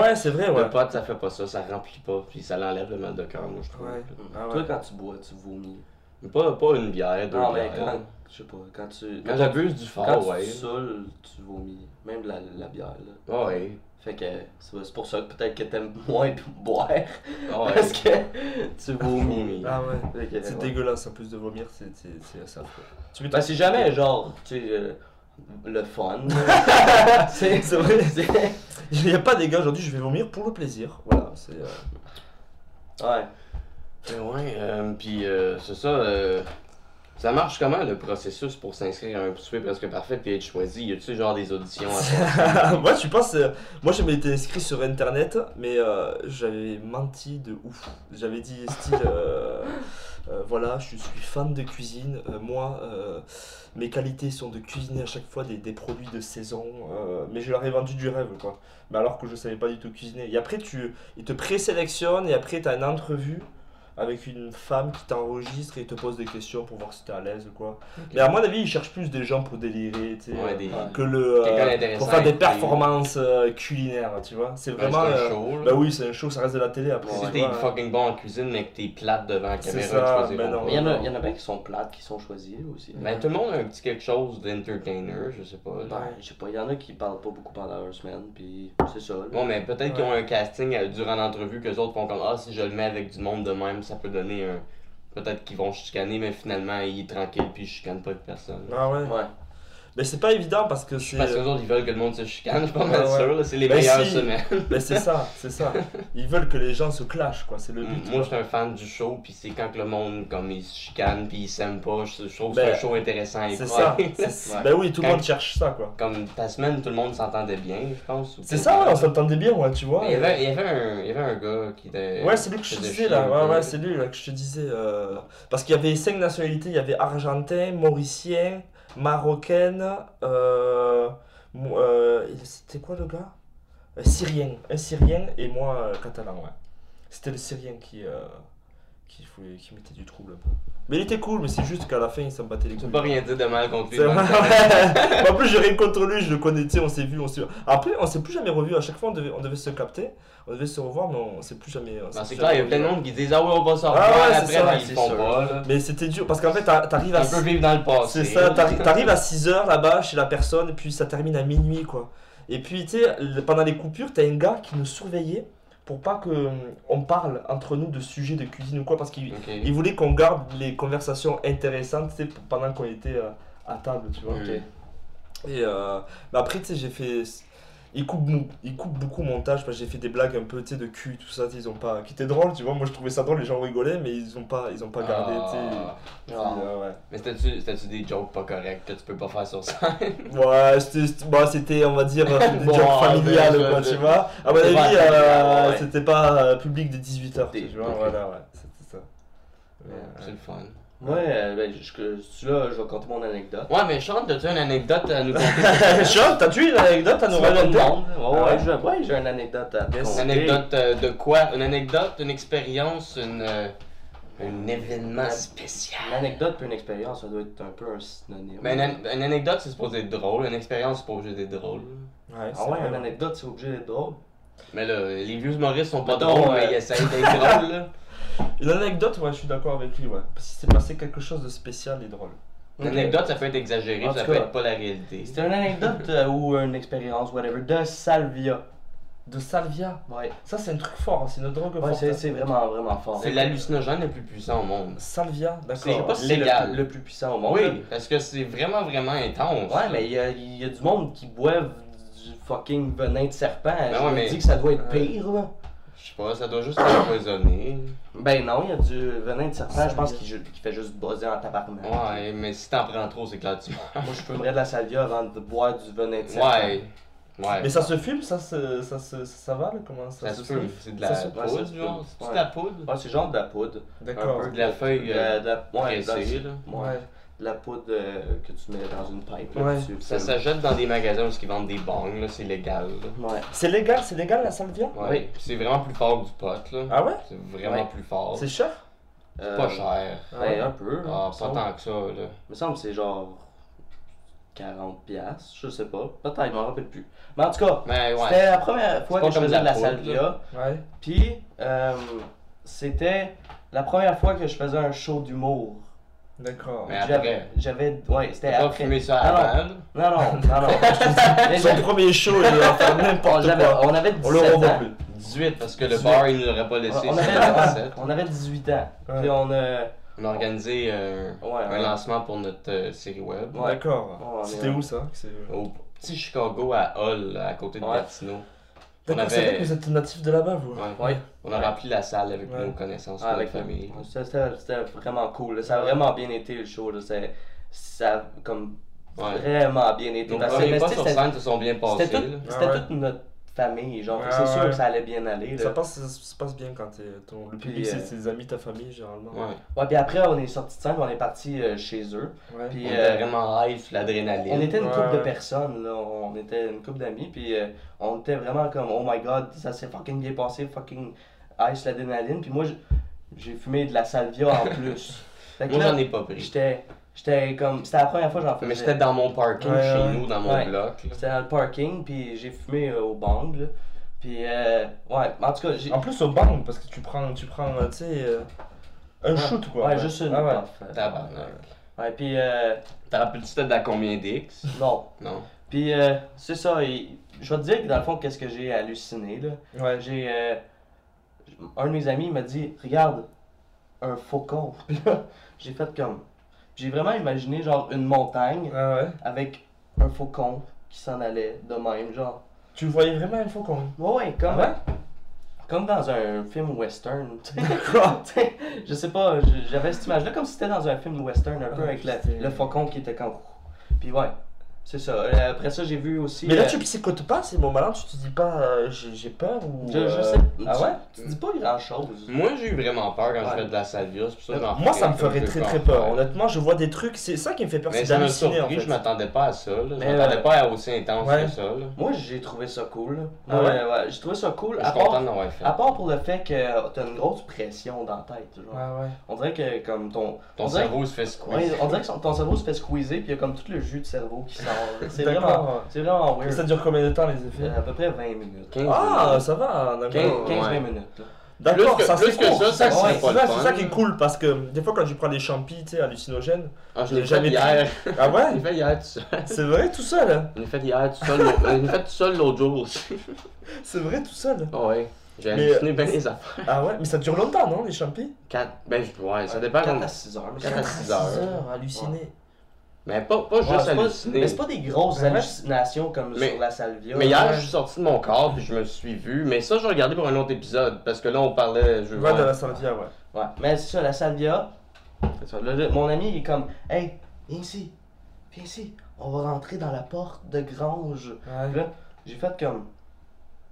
Ouais, ouais, c'est vrai, ouais. Le pote, ça fait pas ça, ça remplit pas, puis ça l'enlève le mal de cœur, moi je trouve. Ouais. Ah Toi, quand tu bois, tu vomis? Mais pas, pas une bière, deux Non, mais bières. quand, je sais pas, quand tu. Quand j'abuse du Quand fort, tu ouais. te saoules, tu vomis. Même de la, la bière, là. Ah ouais. Fait que c'est c'est pour ça que peut-être que t'aimes moins boire. Ah ouais. Parce que tu vomis. Ah ouais. C'est ouais. dégueulasse en plus de vomir, c'est c'est- c'est ça. Tu Ben, c'est jamais genre, tu sais, euh, le fun. c'est C'est vrai. Il n'y a pas des gars aujourd'hui, je vais vomir pour le plaisir. Voilà, c'est. euh, Ouais. Ouais, euh, puis euh, c'est ça. euh, ça marche comment le processus pour s'inscrire à un souper? Presque parfait puis être choisi? Y a-tu genre des auditions à moi, tu penses. euh, moi, je m'étais inscrit sur internet, mais euh, j'avais menti de ouf. J'avais dit style. Euh, voilà, je suis fan de cuisine. euh, moi, euh, mes qualités sont de cuisiner à chaque fois des, produits de saison. mais je leur ai vendu du rêve, quoi. Mais alors que je savais pas du tout cuisiner. Et après, tu, ils te présélectionnent et après, tu as une entrevue avec une femme qui t'enregistre et te pose des questions pour voir si t'es à l'aise ou quoi. Mais à mon avis, ils cherchent plus des gens pour délirer, tu sais. Ouais, des. Ouais. que le euh, Quelqu'un d'intéressant pour faire des performances euh, culinaires, tu vois. C'est Ben, vraiment. c'est un euh, bah oui, c'est un show, ça reste de la télé après. Si tu t'es fucking bon en cuisine mais que t'es plate devant la C'est caméra, ça, tu choisiras ben non. Mais il y, en a- y en a bien qui sont plates, qui sont choisis aussi. Ben, tout le monde a un petit quelque chose d'entertainer, je sais pas. là. Ben, je sais pas, il y en a qui parlent pas beaucoup pendant leur semaine, puis c'est ça. là. Bon, mais peut-être qu'ils ont un casting euh, durant l'entrevue que les autres font comme Ah, si je le mets avec du monde de même, ça peut donner un. Peut-être qu'ils vont chicaner, mais finalement, il est tranquille puis je chicane pas de personne. Ah ouais? Ouais. Mais c'est pas évident parce que c'est. Parce que les autres, ils veulent que le monde se chicane, je suis pas mal sûr. C'est les Ben, meilleures si. semaines. Mais c'est ça, c'est ça. Ils veulent que les gens se clashent, quoi. C'est le but. Moi, je suis un fan du show, puis c'est quand que le monde, comme, il se chicane, puis il s'aime pas, je trouve Ben, c'est un show intéressant à C'est ça. Ouais. Ben oui, tout le monde cherche ça, quoi. Comme ta semaine, tout le monde s'entendait bien, je pense. C'est ça, ouais, on s'entendait bien, ouais, tu vois. Il y, avait, il, y avait un, il y avait un gars qui était. Ouais, c'est lui que je te disais là, ouais, ouais, c'est lui là que je te disais. euh, Parce qu'il y avait cinq nationalités, il y avait argentin, mauricien, marocaine, euh... euh, C'était quoi le gars? Euh, Syrien, un syrien et moi catalan, ouais. C'était le syrien qui, qui, mettait du trouble un peu. Mais il était cool, mais c'est juste qu'à la fin il s'en battait les Tu couilles. peux pas rien dire de mal contre lui. Ouais. en plus, j'ai rien contre lui, je le connais, tu sais, on s'est vu, on s'est Après, on s'est plus jamais revu. À chaque fois, on devait, on devait se capter, on devait se revoir, mais on s'est plus jamais. plus c'est clair, il y a plein de monde qui disent Ah oui, on va s'en Ah ouais, après, ça, mais ils font sûr. pas. Là. Mais c'était dur parce qu'en fait, t'a- t'arrives à. Un peu vivre dans le passé. C'est ça, t'arri- t'arrives à 6h là-bas chez la personne, et puis ça termine à minuit, quoi. Et puis, tu sais, pendant les coupures, t'as un gars qui nous surveillait pour pas que hum, on parle entre nous de sujets de cuisine ou quoi, parce qu'il il voulait qu'on garde les conversations intéressantes, tu sais, pendant qu'on était euh, à table, tu vois. Et euh, mais après, tu sais, j'ai fait. Ils coupent, mou- ils coupent beaucoup au montage parce que j'ai fait des blagues un peu tu de cul, tout ça, tu ils ont pas. qui étaient drôles, tu vois. Moi je trouvais ça drôle, les gens rigolaient, mais ils ont pas, ils ont pas gardé, tu. Ah. Ah. euh, ouais. Mais c'était-tu c'était-tu des jokes pas corrects que tu peux pas faire sur scène? Ouais, c'était, c'était- bah, c'était, on va dire, euh, des Bon, jokes familiales, quoi, tu vois. À mon avis, euh, ouais. c'était pas euh, public des 18h, Des- tu vois, voilà, ouais, c'était ça. C'est le fun. Ouais, euh, ben, je, je, celui-là, je vais compter mon anecdote. Ouais, mais Sean, t'as-tu une anecdote à nous conter. Sean, t'as-tu une anecdote à nous raconter? Ouais, Ah ouais, j'ai ouais, j'ai une anecdote à te. Une anecdote euh, de quoi? Une anecdote, une expérience, une, euh, un événement spécial. Une anecdote puis une expérience, ça doit être un peu un synonyme. Mais une, an- une anecdote, c'est supposé être drôle. Une expérience, c'est supposé être drôle. Ouais, Ah ouais, vrai, une anecdote, c'est obligé d'être drôle. Mais là, les vieux humoristes sont pas drôles, euh, mais ils essayent d'être drôles, là. Une anecdote, ouais, je suis d'accord avec lui, ouais. Parce qu'il s'est passé quelque chose de spécial et drôle. Une anecdote, ça peut être exagéré, ça peut être pas la réalité. C'était une anecdote euh, ou une expérience, whatever, de salvia. De salvia? Ouais, Ça, c'est un truc fort, c'est une drogue ouais forte. c'est hein. c'est vraiment, vraiment fort. C'est l'hallucinogène le plus puissant au monde. Salvia, C'est d'accord. pas C'est légal. le, le plus puissant au monde. Oui, parce que c'est vraiment, vraiment intense. Ouais, mais il y a, il y a du monde qui boivent fucking venin de serpent. je ouais, me mais- dis que ça doit être Ouais. pire, là. Je sais pas, ça doit juste empoisonner. Ben non, il y a du venin de serpent, je pense qu'il ju- qu'il fait juste buzzer en tabarnak. Ouais, mais si t'en prends trop, c'est que là tu meurs. Moi, je fumerais de la salvia avant de boire du venin de serpent. Ouais. Ouais. Mais ça se fume, ça se, ça se, ça va, là, comment ça, ça se peut. sniffe C'est de la Ça se- ouais, ça poudre, se genre. peut. C'est de la poudre? Ouais, c'est genre de la poudre. D'accord. Peu De la feuille De euh, la, de la- ouais, de la- pressée, là. ouais, la poudre euh, que tu mets dans une pipe. là, Ouais. tu Ça s'achète dans des magasins où ils vendent des bangs, là, c'est légal. Là. Ouais. C'est légal, c'est légal la salvia Ouais. Oui. Puis C'est vraiment plus fort que du pot, là. Ah ouais? C'est vraiment Ouais. plus fort. C'est cher? Euh, pas cher. Ouais, un peu. Ah, pas tant que ça, là. Il me semble que c'est genre 40 piastres, je sais pas. Peut-être, je m'en rappelle plus. Mais en tout cas, ouais. c'était la première fois que je faisais de la la salvia. Ouais. Puis, euh, c'était la première fois que je faisais un show d'humour. D'accord. Mais J'avais- après. J'avais. Ouais, c'était après. fumé ça Ah, non. Non, non, non, Son premier show, il faire on, n'importe quoi. on avait On le 17 revoit ans. plus. 18, parce que le 18. bar, il nous l'aurait pas laissé. On avait, 17. on avait 18 ans. Ouais. Puis on a. On a organisé euh, Ouais, un lancement pour notre euh, série web. Ouais. D'accord. C'était où ça? C'est- Au petit Chicago à Hull, là, à côté de Ouais. Gatineau. D'accord, On c'est vrai avait- que vous êtes natif de là-bas, vous. Ouais. Ouais. On a rempli la salle avec Ouais. nos connaissances, Ah, notre famille. C'était, vraiment cool. là. Ça a vraiment bien été le show. Là. C'est- ça a comme Ouais. vraiment bien été. Nos Parce que premiers pas c'était- sur scène se sont bien passés. c'était tout- Ah ouais. toute notre famille. Genre, Ah c'est sûr ouais. que ça allait bien aller. Ça passe, ça se passe bien quand t'es, ton, le public, c'est euh, tes amis, ta famille, généralement. Ouais. Ouais, puis après, on est sorti de scène, on est parti euh, chez eux. Ouais. Puis, On euh, était vraiment sur l'adrénaline. On était une Ouais, couple de personnes, là. on était une couple d'amis, puis euh, on était vraiment comme oh my god, ça s'est fucking bien passé, fucking ice l'adrénaline, puis moi j'ai fumé de la salvia en plus. Fait que Moi, j'en ai pas pris. j'étais j'étais comme c'était la première fois que j'en faisais. Mais j'étais dans mon parking Ouais, chez ouais. nous, dans mon Ouais. bloc. là. J'étais dans le parking, puis j'ai fumé euh, au bang, là. Puis euh, ouais, en tout cas, j'ai En plus, au bang, parce que tu prends, tu prends euh, tu sais, euh, un Ouais. shoot, quoi? ouais, juste une Ah ouais. euh. Tabarnak. Ouais, puis euh, T'as rappelé-tu c'était à combien d'X? Non. Non. Puis euh, c'est ça, et je vais te dire que dans le fond, qu'est-ce que j'ai halluciné, là? Ouais. J'ai. euh, un de mes amis m'a dit Regarde, un faucon. Puis là, j'ai fait comme. J'ai vraiment imaginé genre une montagne Ah ouais? avec un faucon qui s'en allait de même, genre. Tu voyais vraiment un faucon? Ouais, ouais, comme, Ah ouais? comme dans un film western. je sais pas, j'avais cette image-là comme si c'était dans un film western, un peu avec le, le faucon qui était comme. Puis ouais, c'est ça. Après ça, j'ai vu aussi. Mais là, euh, tu psychotes pas, c'est bon malin, tu te dis pas euh, j'ai peur ou. Je, je euh. Ah tu- ouais? Tu dis pas grand chose. Moi, j'ai eu vraiment peur quand Ouais. je fais de la salvia. C'est pour ça Moi, ça me ferait très très peur. Honnêtement, je vois des trucs, c'est ça qui me fait peur, c'est d'halluciner en fait. je m'attendais pas à ça. Là. Je m'attendais euh, pas à aussi intense ouais. que ça. Là. Moi, j'ai trouvé ça cool. Ah Ouais, ouais? j'ai trouvé ça cool. Je À suis content part, fait. à part pour le fait que t'as une grosse pression dans la tête. Genre. Ouais, ouais. On dirait que comme ton. Ton cerveau se fait squeeze. Ouais, on dirait que ton cerveau se fait squeezer, puis il y a comme tout le jus de cerveau qui sort. C'est vraiment, c'est vraiment Et weird. ça dure combien de temps les effets? Euh, à peu près 20 minutes. 15 Ah, minutes. ça va, d'accord. 15-20 ouais. minutes. D'accord, Plus que- ça c'est que cool. ça, ça c'est serait c'est ça, fun. c'est ça qui est cool parce que des fois quand tu prends des champis, tu sais, hallucinogènes. Ah, je J'ai l'ai fait jamais hier. Ah Je ouais l'ai fait hier tout seul. C'est vrai tout seul hein? Je l'ai fait hier tout seul. Je l'ai fait tout seul l'autre jour aussi. C'est vrai tout seul? Ah ouais. J'ai Mais- halluciné bien les affaires. Ah ouais? Mais ça dure longtemps non les champis? 4, ben je- ouais, ça dépend. 4 comme- à 6 heures. mais Quatre c'est- à six heures. halluciné. Mais pas, pas Ouais, juste halluciné. Mais c'est pas des grosses Ouais. hallucinations comme Mais- sur la salvia. Mais hier, Ouais. je suis sorti de mon corps puis je me suis vu. Mais ça, je vais regarder pour un autre épisode. Parce que là, on parlait. Je Ouais, de la salvia, ouais. Ouais, mais c'est ça, la salvia. ça. Mon ami, il est comme, hey, viens ici, viens ici, on va rentrer dans la porte de grange. Puis là, j'ai fait comme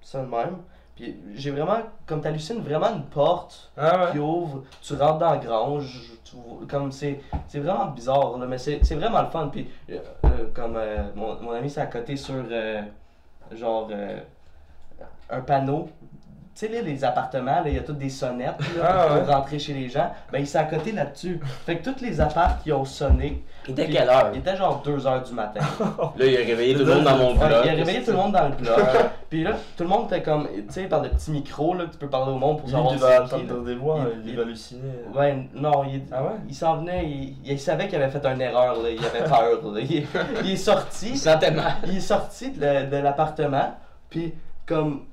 ça de même. Puis j'ai vraiment, comme t'hallucines vraiment une porte Ah qui ouvre, tu rentres dans la grange, tu comme c'est c'est vraiment bizarre, là, mais c'est c'est vraiment le fun. Puis euh, euh, comme euh, mon, mon ami s'est à côté sur euh, genre un panneau. Tu sais, là, les appartements, là, il y a toutes des sonnettes là, Ah, pour ouais. rentrer chez les gens. Ben, il s'est à côté là-dessus. Fait que tous les apparts qui ont sonné. Il était quelle heure? Il était genre 2h du matin. Là, il a réveillé tout le monde dans mon Ouais, vlog. il a réveillé tout le monde dans le blog. Puis là, tout le monde était comme, tu sais, par le petit micro là, que tu peux parler au monde pour savoir il va des voix, Il- va halluciner. Ouais, non, il, Ah ouais? il s'en venait, il, il savait qu'il avait fait une erreur, là, il avait peur. Là. Il, il est sorti, Il sentait mal. il est sorti de l'appartement, puis comme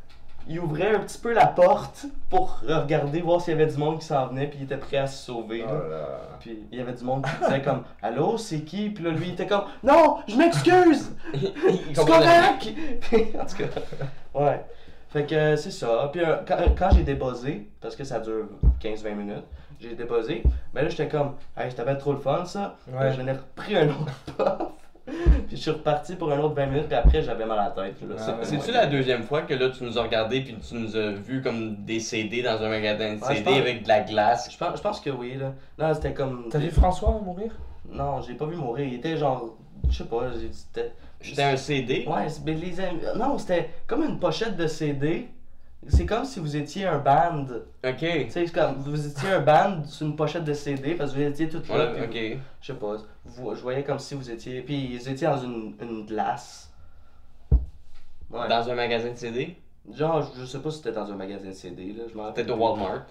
il ouvrait un petit peu la porte pour regarder, voir s'il y avait du monde qui s'en venait, puis il était prêt à se sauver. Oh là. là là. Puis il y avait du monde qui disait comme Allô, c'est qui Puis là, lui, il était comme Non, je m'excuse C'est correct En tout cas, ouais. Fait que euh, c'est ça. Puis euh, quand, quand j'ai débuzzé, parce que ça dure 15-20 minutes, j'ai débuzzé, mais là, j'étais comme Hey, c'était bien trop le fun ça. Ouais. J'en ai repris un autre puff. Puis je suis reparti pour un autre 20 minutes, puis après, j'avais mal à la tête. Ah ouais. C'est-tu la deuxième fois que là tu nous as regardé puis tu nous as vu comme des CD dans un magasin de Ouais, CD pense- avec de la glace? Je pense, je pense que oui, là. Non, c'était comme. T'as vu François mourir? Non, j'ai pas vu mourir. Il était genre. Je sais pas, j'ai- c'était. J'étais un CD. Ouais, c'est- mais les amis. Non, c'était comme une pochette de CD. C'est comme si vous étiez un band. Ok. Tu sais, c'est comme vous étiez un band sur une pochette de CD parce que vous étiez toutes là. Ouais, vous- ok. Je sais pas. vous- je voyais comme si vous étiez. Puis ils étaient dans une, une glace. Ouais. Dans un magasin de CD? Genre, je sais pas si c'était dans un magasin de CD. Là, au plus. Walmart.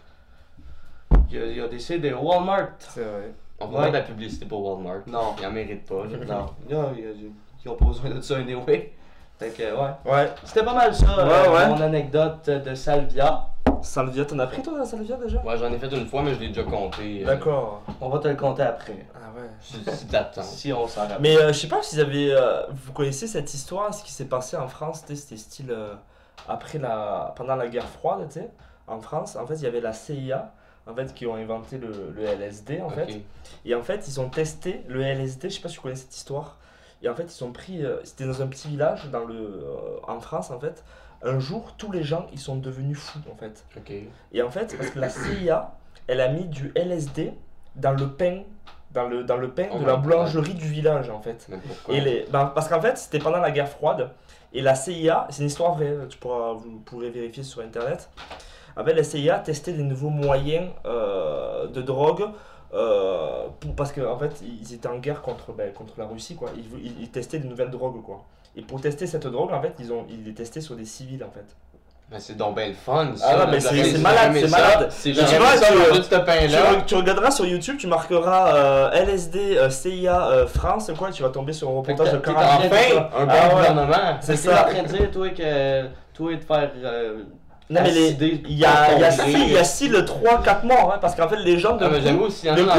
Il y, a, il y a des CD au Walmart. C'est vrai. On fait Ouais. pas de la publicité pour Walmart. Non. Ils en méritent pas. Non. Ils ont pas besoin de ça anyway. Fait que, ouais. Ouais. C'était pas mal ça, Ouais, euh, ouais. mon anecdote de Salvia. Salvia, t'en as pris toi la salvia déjà? Ouais, j'en ai fait une fois, mais je l'ai déjà compté. euh, D'accord. On va te le compter après. Ah ouais. Si, si t'attends. Si on s'en rappelle. Mais euh, je sais pas si vous avez. euh, vous connaissez cette histoire, ce qui s'est passé en France, tu sais, c'était style. euh, après la. pendant la guerre froide, tu sais, en France, en fait, il y avait la CIA, en fait, qui ont inventé le, le LSD, en fait. Ok. Et en fait, ils ont testé le LSD, je sais pas si tu connais cette histoire. Et en fait, ils ont pris. euh, C'était dans un petit village dans le, euh, en France, en fait. Un jour, tous les gens, ils sont devenus fous, en fait. Ok. Et en fait, parce que la CIA, elle a mis du LSD dans le pain, dans le, dans le pain Oh de la boulangerie du village, en fait. Et les, ben, parce qu'en fait, c'était pendant la guerre froide. Et la CIA, c'est une histoire vraie, tu pourras, vous pourrez vérifier sur internet. En fait, la CIA testait des nouveaux moyens euh, de drogue. Euh, pour- parce qu'en en fait, ils étaient en guerre contre, ben, contre la Russie. Quoi. Ils, vou- ils, ils testaient de nouvelles drogues. Quoi. Et pour tester cette drogue, en fait, ils, ont, ils les testaient sur des civils. En fait. Mais c'est donc bien le fun, ça. Ah non, mais c'est- malade, ça. c'est malade. C'est Tu ça tu- Tu, tu regarderas sur YouTube, tu marqueras euh, LSD, euh, CIA, euh, France, quoi, tu vas tomber sur un reportage de t'es- t'es 40 en minutes. train- quoi. Un bon Ah ouais. gouvernement. C'est Fait que t'es en ça. train de dire, toi, que toi, de faire. Non, mais les- il y a, il y a si, il y a si le 3-4 morts, hein, parce qu'en fait les gens de Ah, mais coup, j'avoue,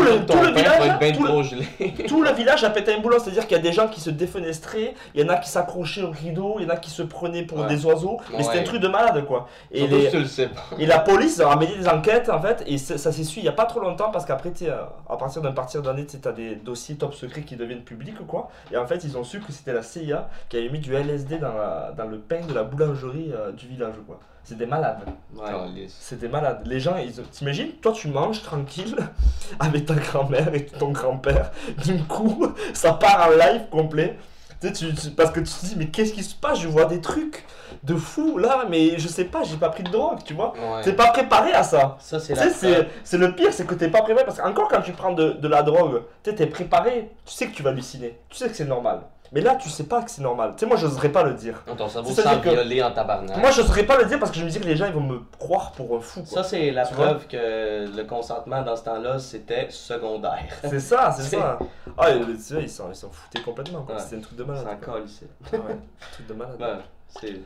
le tout le village, bien tout le- tout le village a pété un boulot, c'est-à-dire qu'il y a des gens qui se défenestraient, il y en a qui s'accrochaient au rideau, il y en a qui se prenaient pour Ouais. des oiseaux, mais c'était Ouais. un truc de malade quoi. Et, Surtout les- tu le sais pas. et la police a mené des enquêtes en fait, et ça s'est su il y a pas trop longtemps parce qu'après, euh, à partir d'un partir d'année, tu as des dossiers top secrets qui deviennent publics quoi. Et en fait, ils ont su que c'était la CIA qui avait mis du LSD dans, la- dans le pain de la boulangerie euh, du village quoi. C'est des malades. Ouais. Calice. C'est des malades. Les gens, ils... t'imagines, toi tu manges tranquille avec ta grand-mère et ton grand-père. D'un coup, ça part en live complet. Tu sais, tu- tu- parce que tu te dis, mais qu'est-ce qui se passe? Je vois des trucs de fou là, mais je sais pas, j'ai pas pris de drogue, tu vois. Ouais. T'es pas préparé à ça. Ça, c'est Tu la sais, c'est c'est le pire, c'est que t'es pas préparé. Parce qu'encore quand tu prends de, de la drogue, tu sais, t'es préparé, tu sais que tu vas halluciner. Tu sais que c'est normal. Mais là, tu sais pas que c'est normal. Tu sais, moi, j'oserais pas le dire. Ton cerveau s'en que- violer en tabarnak. Moi, j'oserais pas le dire parce que je me dis que les gens, ils vont me croire pour un fou. Quoi. Ça, c'est la Tu preuve que le consentement dans ce temps-là, c'était secondaire. C'est ça, c'est C'est- ça. Ah, tu sais, ils s'en foutaient complètement. Ouais. C'était un truc de malade. en quoi. colle ici. Ouais, un truc de malade. Ouais, c'est...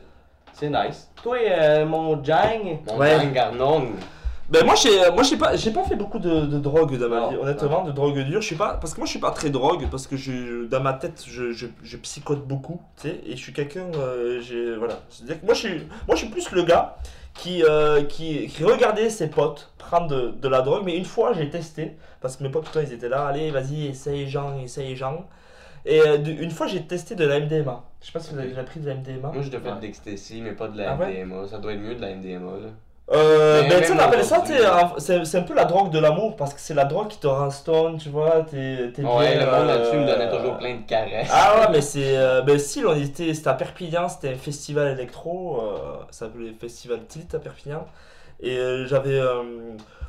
C'est nice. Toi, euh, mon Jang, Mon Ouais. gang Garnon. Ben moi j'ai moi j'ai pas j'ai pas fait beaucoup de, de drogue dans ma vie honnêtement de drogue dure je suis pas parce que moi je suis pas très drogue parce que je dans ma tête je, je, je psychote beaucoup tu sais et je suis quelqu'un euh, j'ai voilà c'est-à-dire que moi je suis moi je suis plus le gars qui euh, qui, qui regardait ses potes prendre de, de la drogue mais une fois j'ai testé parce que mes potes tout le temps ils étaient là allez vas-y essaye Jean essaye Jean et euh, de- une fois j'ai testé de la MDMA je sais pas si vous avez déjà pris de la MDMA Moi, je Ouais. de l'ecstasy, mais pas de la Ah ouais? MDMA. Ça doit être mieux de la MDMA, là. Euh, Mais ben, tu sais, on même appelle ça, c'est un peu la drogue de l'amour parce que c'est la drogue qui te rend stone, tu vois, t'es bien. Ouais, le monde là-dessus me donnait toujours plein de caresses? Ah ouais, mais c'est. euh, ben si, on était, c'était à Perpignan, c'était un festival électro, euh, ça s'appelait Festival Tilt à Perpignan. Et euh, j'avais.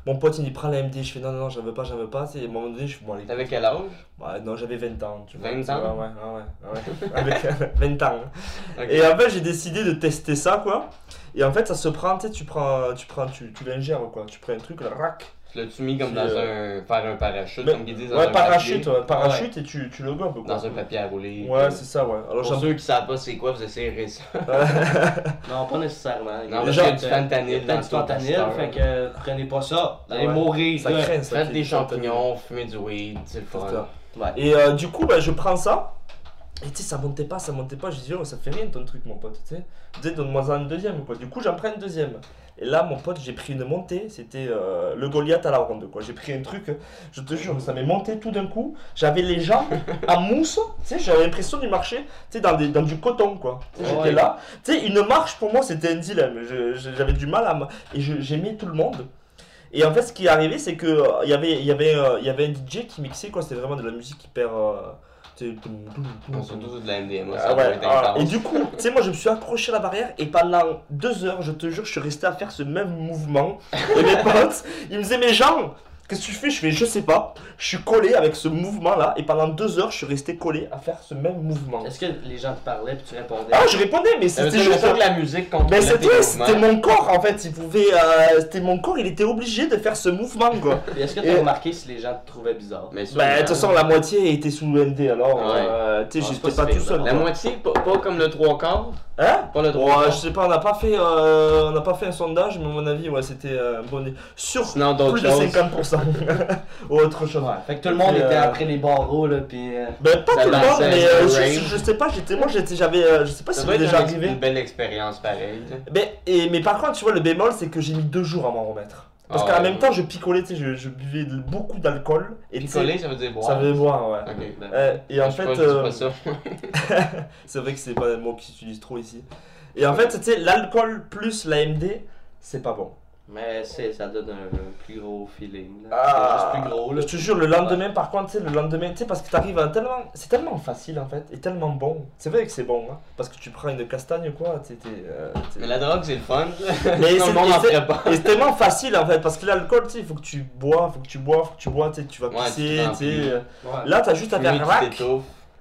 mon pote, il prend la MD, je fais non, non, non, j'en veux pas, j'en veux pas. Et à un moment donné, je fais bon, allez. T'avais quel âge? Ouais, non, j'avais 20 ans, tu vois. 20 tu vois, ans? Ouais, ouais, ouais. ouais. Avec 20 ans. Ok. Et en fait, j'ai décidé de tester ça, quoi. Et en fait, ça se prend, tu sais, tu prends, tu prends, tu, tu l'ingères, quoi. Tu prends un truc, là, rac. L'as-tu mis comme dans euh, un. faire un parachute, Mais- comme ils disent dans Ouais, un parachute, ouais, parachute, et tu, tu le gobes, quoi. Dans un papier à rouler. Ouais, c'est ça, ouais. Alors, Pour ceux qui savent pas c'est quoi, vous essayerez ça. non, pas nécessairement. Non, parce qu'il y a du fentanyl il y a dans peut-être du ton fentanyl, fait que euh, prenez pas ça. Vous allez Ouais. mourir. ça craint, ça. Faites des champignons, fumez du weed, c'est le fun. Ouais. Et euh, du coup, bah, je prends ça. Et tu sais, ça montait pas, ça montait pas. Je dis, oh, ça fait rien ton truc, mon pote. Tu sais, donne-moi un deuxième, quoi. Du coup, j'en prends une deuxième. Et là, mon pote, j'ai pris une montée. C'était euh, le Goliath à la ronde, quoi. J'ai pris un truc, je te jure, ça m'est monté tout d'un coup. J'avais les jambes en mousse. Tu sais, j'avais l'impression du marché, tu sais, dans, des- dans du coton, quoi. Tu sais, J'étais Ouais. là. Tu sais, une marche, pour moi, c'était un dilemme. J'avais du mal à. Et j'aimais tout le monde. Et en fait, ce qui est arrivé, c'est que euh, il y avait, il y avait, euh, il y avait un DJ qui mixait quoi. C'était vraiment de la musique hyper. euh, surtout de la MDMA, Ah ouais, être ah, intense. et du coup, tu sais, moi je me suis accroché à la barrière et pendant deux heures, je te jure, je suis resté à faire ce même mouvement. Et mes potes, ils me disaient, mais Jean, Qu'est-ce que tu fais? Je fais, je sais pas. Je suis collé avec ce mouvement-là et pendant deux heures, je suis resté collé à faire ce même mouvement. Est-ce que les gens te parlaient puis tu répondais? Ah, je répondais, mais c'était juste. que la musique Mais c'était, c'était mon corps en fait. Il pouvait, euh, c'était mon corps, il était obligé de faire ce mouvement quoi. Est-ce que tu as remarqué si les gens te trouvaient bizarre? Mais bah, de toute façon, la moitié était sous MD alors. Euh, tu sais, ah, j'étais pas, tout seul. La moitié, pas, comme le trois quarts? Hein? Pas le trois. Ouais, je sais pas, on n'a pas fait, euh, on n'a pas fait un sondage, mais à mon avis, ouais, c'était un bon. Sur plus de 50% ou autre chose. Ouais, fait que tout le monde était euh, après les barreaux, là, puis. Euh, ben, pas tout le monde, mais euh, je, sais pas, j'étais, moi, j'avais, je sais pas ça si c'est déjà arrivé. une belle expérience, pareil. Ben, et, mais par contre, tu vois, le bémol, c'est que j'ai mis deux jours à m'en remettre. Parce oh, qu'en même temps, je picolais, tu sais, je, buvais beaucoup d'alcool. Et picoler, ça veut dire boire. Ça veut dire boire, ouais. Ben, et en fait. C'est vrai que c'est pas un mot qu'ils utilisent trop ici. Et en fait, tu sais, l'alcool plus l'AMD, c'est pas bon. Mais c'est, ça donne un, un plus gros feeling. Là. Ah. c'est juste plus gros là. Je te jure, le lendemain, par contre, tu sais, le lendemain, tu sais, parce que t'arrives à tellement. C'est tellement facile en fait, et tellement bon. C'est vrai que c'est bon, hein, parce que tu prends une castagne, quoi, t'es, euh, Mais la drogue, c'est le fun. Mais c'est- tellement facile en fait, parce que l'alcool, tu sais, il faut que tu bois, faut que tu bois, faut que tu bois, tu vas pisser, tu sais. euh. Là, t'as juste à faire rack,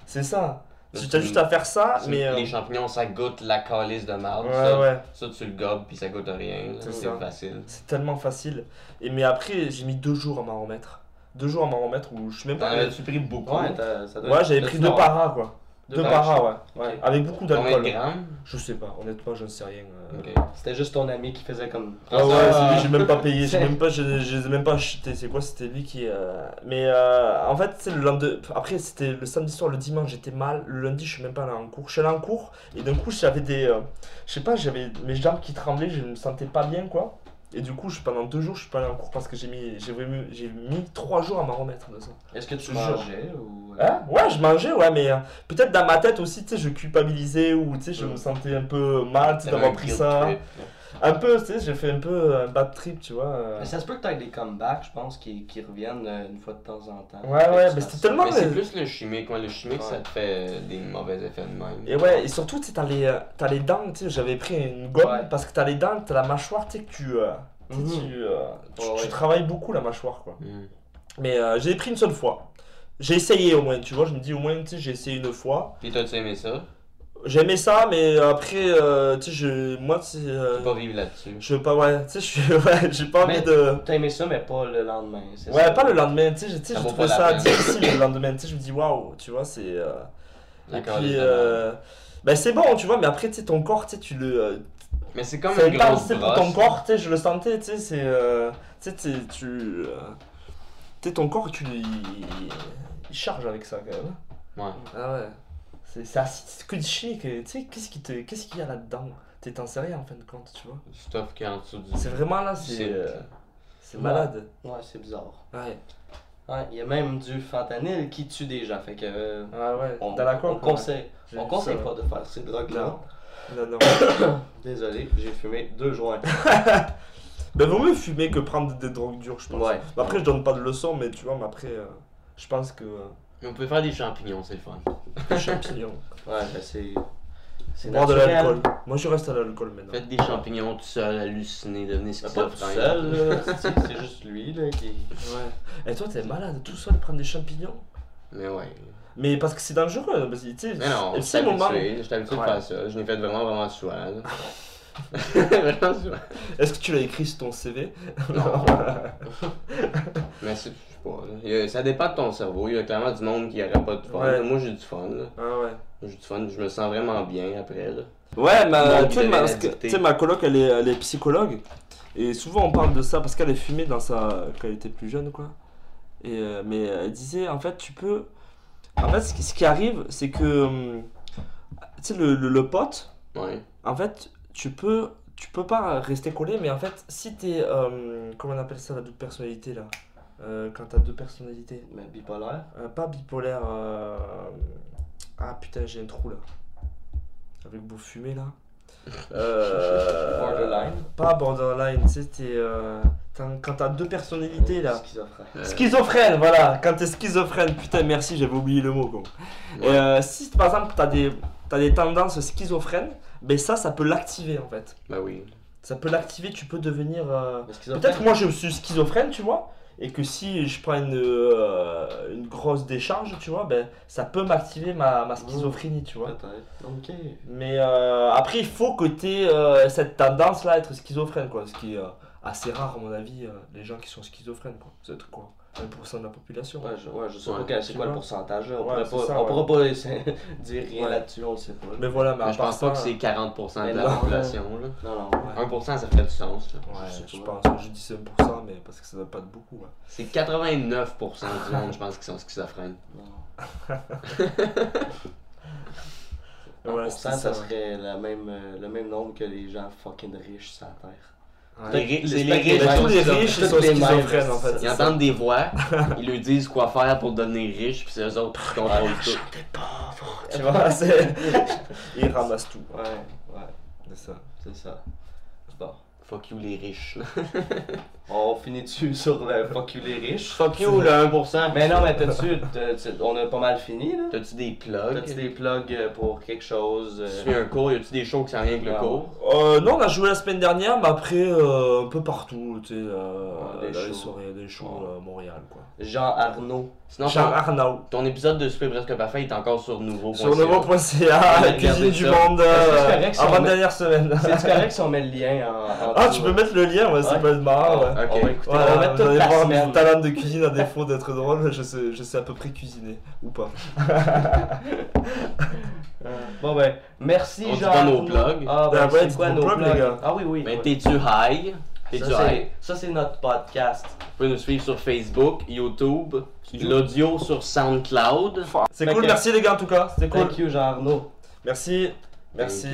c'est ça. Tu tu- as juste à faire ça, Tu- mais. euh, Les champignons, ça goûte la calice de marde. Ouais, ça, ouais. ça, tu le gobes, puis ça goûte rien. C'est facile. C'est tellement facile. Et mais après, j'ai mis deux jours à m'en remettre. Deux jours à m'en remettre où je suis même T'en pas. avais-tu pris beaucoup? Ouais, t'as- Ouais, j'avais t'as pris deux paras quoi. Deux batchs. paras, ouais. ouais. Ok. Avec beaucoup de d'alcool. Je sais pas, honnêtement, je ne sais rien. euh. C'était juste ton ami qui faisait comme. Ah ouais, Ah, c'est lui, j'ai même pas payé, j'ai même pas, je, je les ai même pas achetés, c'est quoi, c'était lui qui... euh, Mais euh, en fait, c'est le lendemain, après c'était le samedi soir, le dimanche j'étais mal, le lundi je suis même pas allé en cours, je suis allé en cours et d'un coup j'avais des... Je sais pas, j'avais mes jambes qui tremblaient, je me sentais pas bien quoi. Et du coup, je, pendant deux jours, je suis pas allé en cours parce que j'ai mis, j'ai mis trois jours à m'en remettre de ça. Est-ce que tu mangeais ou. Hein? Ouais, je mangeais, ouais, mais euh, peut-être dans ma tête aussi, tu sais, je culpabilisais ou tu sais, je Mm. me sentais un peu mal, sais, T'avais d'avoir pris ça. trip. Un peu, tu sais, j'ai fait un peu un bad trip, tu vois. euh. Mais ça se peut que tu aies des comebacks, je pense, qui, qui reviennent euh, une fois de temps en temps. Ouais, ouais, mais c'était tellement- Mais c'est plus le chimique. Ouais, le chimique, Ouais. ça te fait des mauvais effets de même. Et ouais, et surtout, tu sais, t'as les, euh, t'as les dents, tu sais, j'avais pris une gomme Ouais. parce que t'as les dents, t'as la mâchoire, tu sais, que tu, euh, tu, Mhm. tu, euh, tu- Ouais, tu ouais. travailles beaucoup la mâchoire, quoi. Mm. Mais euh, j'ai pris une seule fois. J'ai essayé au moins, tu vois, je me dis au moins, tu sais, j'ai essayé une fois. Puis t'as-tu aimé ça? J'aimais ça, mais après, euh, tu sais, je, moi, tu sais, euh, pas vivre là-dessus. je veux pas, ouais, tu sais, je suis, ouais, j'ai pas envie Mais de. T'as aimé ça, mais pas le lendemain. c'est Ouais, ça? pas le lendemain, tu sais, je- tu sais, Ça difficile le lendemain, tu sais, je me dis waouh, tu vois, c'est. euh, Et puis, euh, ben c'est bon, tu vois, mais après, tu sais, ton corps, tu sais, tu le. euh, Mais c'est comme C'est une grosse pour ton corps, tu sais, je le sentais, tu sais, c'est. euh, tu sais, tu. euh, Tu sais, ton corps, tu, il, il charge avec ça quand même. Ouais. Ah ouais. C'est c'est assez- c'est que du chimique, tu sais, qu'est-ce qui te- qu'est-ce qu'il y a là-dedans? Tu t'en rien en fin de compte, tu vois. Du stuff qui est en dessous du. C'est vraiment là, c'est. euh, C'est malade. Ouais, c'est bizarre. Ouais. Ouais, il y a même du fentanyl qui tue des gens. Fait que. euh, Ah ouais. on, Dans la on coque, conseille, on conseille ça, pas de faire ces drogues-là. Non, non. Désolé, j'ai fumé deux joints. Ben, vaut mieux fumer que prendre des drogues dures, je pense. Ouais. Après, je donne pas de leçons, mais tu vois, mais après, euh, je pense que. Mais on peut faire des champignons, c'est le fun. des champignons. Ouais, ben c'est. C'est Boire de l'alcool. Moi, je reste à l'alcool maintenant. Faites des champignons tout seul, hallucinés, devenez Ben, pas tout schizophrène. seul, là. C'est juste lui, là, qui. Ouais. Et toi, t'es malade tout seul prendre des champignons? Mais ouais. Mais parce que c'est dangereux. Parce que, tu sais, Mais non, je suis habitué, je suis habitué Ouais. de faire ça. Je l'ai fait vraiment, vraiment souvent. Est-ce que tu l'as écrit sur ton CV Non. Mais c'est, je sais pas. là. Ça dépend de ton cerveau. Il y a clairement du monde qui n'aurait pas de fun. Ouais. Moi, j'ai du fun. là. Ah ouais. J'ai du fun. Je me sens vraiment bien après. Là. Ouais, ma, tu sais, ma, que- coloc, elle est, elle est psychologue. Et souvent, on parle de ça parce qu'elle est fumée dans sa, quand elle était plus jeune, quoi. Et, euh, mais elle disait, en fait, tu peux. En fait, ce qui, ce qui arrive, c'est que. hum, Tu sais, le, le, le pote, Ouais. en fait, tu peux. Tu peux pas rester collé, mais en fait, si t'es. euh, comment on appelle ça, la double personnalité, là? Euh, Quand t'as deux personnalités. Mais bipolaire. Euh, pas bipolaire. euh, Ah putain, j'ai un trou là. Avec vos fumées là. Euh, Borderline. Pas borderline, tu sais, t'es, quand t'as deux personnalités là. Schizophrène. Euh, Schizophrène, voilà, quand t'es schizophrène, putain, merci, j'avais oublié le mot. Quoi. Et, Ouais. euh, si par exemple t'as des, t'as des tendances schizophrènes, ben ça, ça peut l'activer en fait. Bah oui. Ça peut l'activer, tu peux devenir. euh, Peut-être que moi je suis schizophrène, tu vois, et que si je prends une, euh, une grosse décharge, tu vois, ben ça peut m'activer ma, ma schizophrénie, tu vois. Ok. Mais euh, après, il faut que tu aies cette tendance-là à être schizophrène, quoi. Ce qui est euh, assez rare, à mon avis, euh, les gens qui sont schizophrènes, quoi. C'est quoi 1% de la population. Ouais, je, ouais, je sais Ouais. pas quel- c'est quoi le pourcentage. là. On, Ouais, pourrait c'est pas, ça, on ouais. pourra pas laisser- dire rien Ouais. là-dessus, on le sait pas. Mais voilà, mais, je pense pas que c'est 40% de la non. population. Là. Non, non. Ouais. 1% ça ferait du sens. Là. Ouais, Je je pense. Je dis 1%, mais parce que ça doit pas être beaucoup. ouais. C'est 89% du monde, je pense, qui sont schizophrènes. voilà, 1%, c'était ça, serait la même, euh, le même nombre que les gens fucking riches sur la Terre. Ouais. C'est les riches. Tous les c'est riches, ils sont les mêmes, schizophrènes, en c'est fait. Ils entendent des voix, ils lui disent quoi faire pour devenir riche, puis c'est eux autres qui contrôlent tout. Tu vois, c'est. Ils ramassent tout. Ouais, ouais, C'est ça. c'est ça. Bon. Fuck you les riches. là. On finit dessus sur le fuck you les riches. Fuck you le 1%. Mais non, mais t'as-tu, t'as- t'as- on a pas mal fini là? T'as-tu des plugs? T'as-tu des plugs euh, pour quelque chose euh, Tu fais un cours, y a-tu des shows qui s'en viennent avec le Non. cours? Euh, non, on a joué la semaine dernière, mais après, euh, un peu partout, tu sais, euh, Ouais, des shows. soirées, des shows Ouais. euh, Montréal, quoi. Jean Arnaud. Sinon, Jean ton, Arnaud. ton épisode de Super Presque Parfait est encore sur nouveau. Sur nouveau.ca, cuisine du ça. monde, Est-ce que c'est euh, correct si on avant met- dernière semaine. C'est correct si on met le lien en, en Ah, tu peux mettre le lien, ouais, peut être marrant, ouais. Ok. On va écouter, Voilà, on va mettre vous allez voir mon talent de cuisine à défaut d'être drôle, je sais, je sais à peu près cuisiner, ou pas. Bon ben, merci On dit Jean. pas nos plugs. Ah Ben ben, ouais, c'est quoi nos plugs, plugs? les gars. Ah oui, oui. Ben, oui. t'es-tu high? T'es-tu Ça, high? c'est- Ça, c'est notre podcast. Vous pouvez nous suivre sur Facebook, YouTube, l'audio sur SoundCloud. C'est cool, merci les gars en tout cas, c'était cool. Thank you, Jean Arnaud. Merci, merci.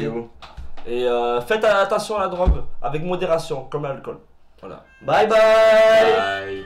Et euh, faites attention à la drogue, avec modération, comme l'alcool. Voilà. Bye! Bye.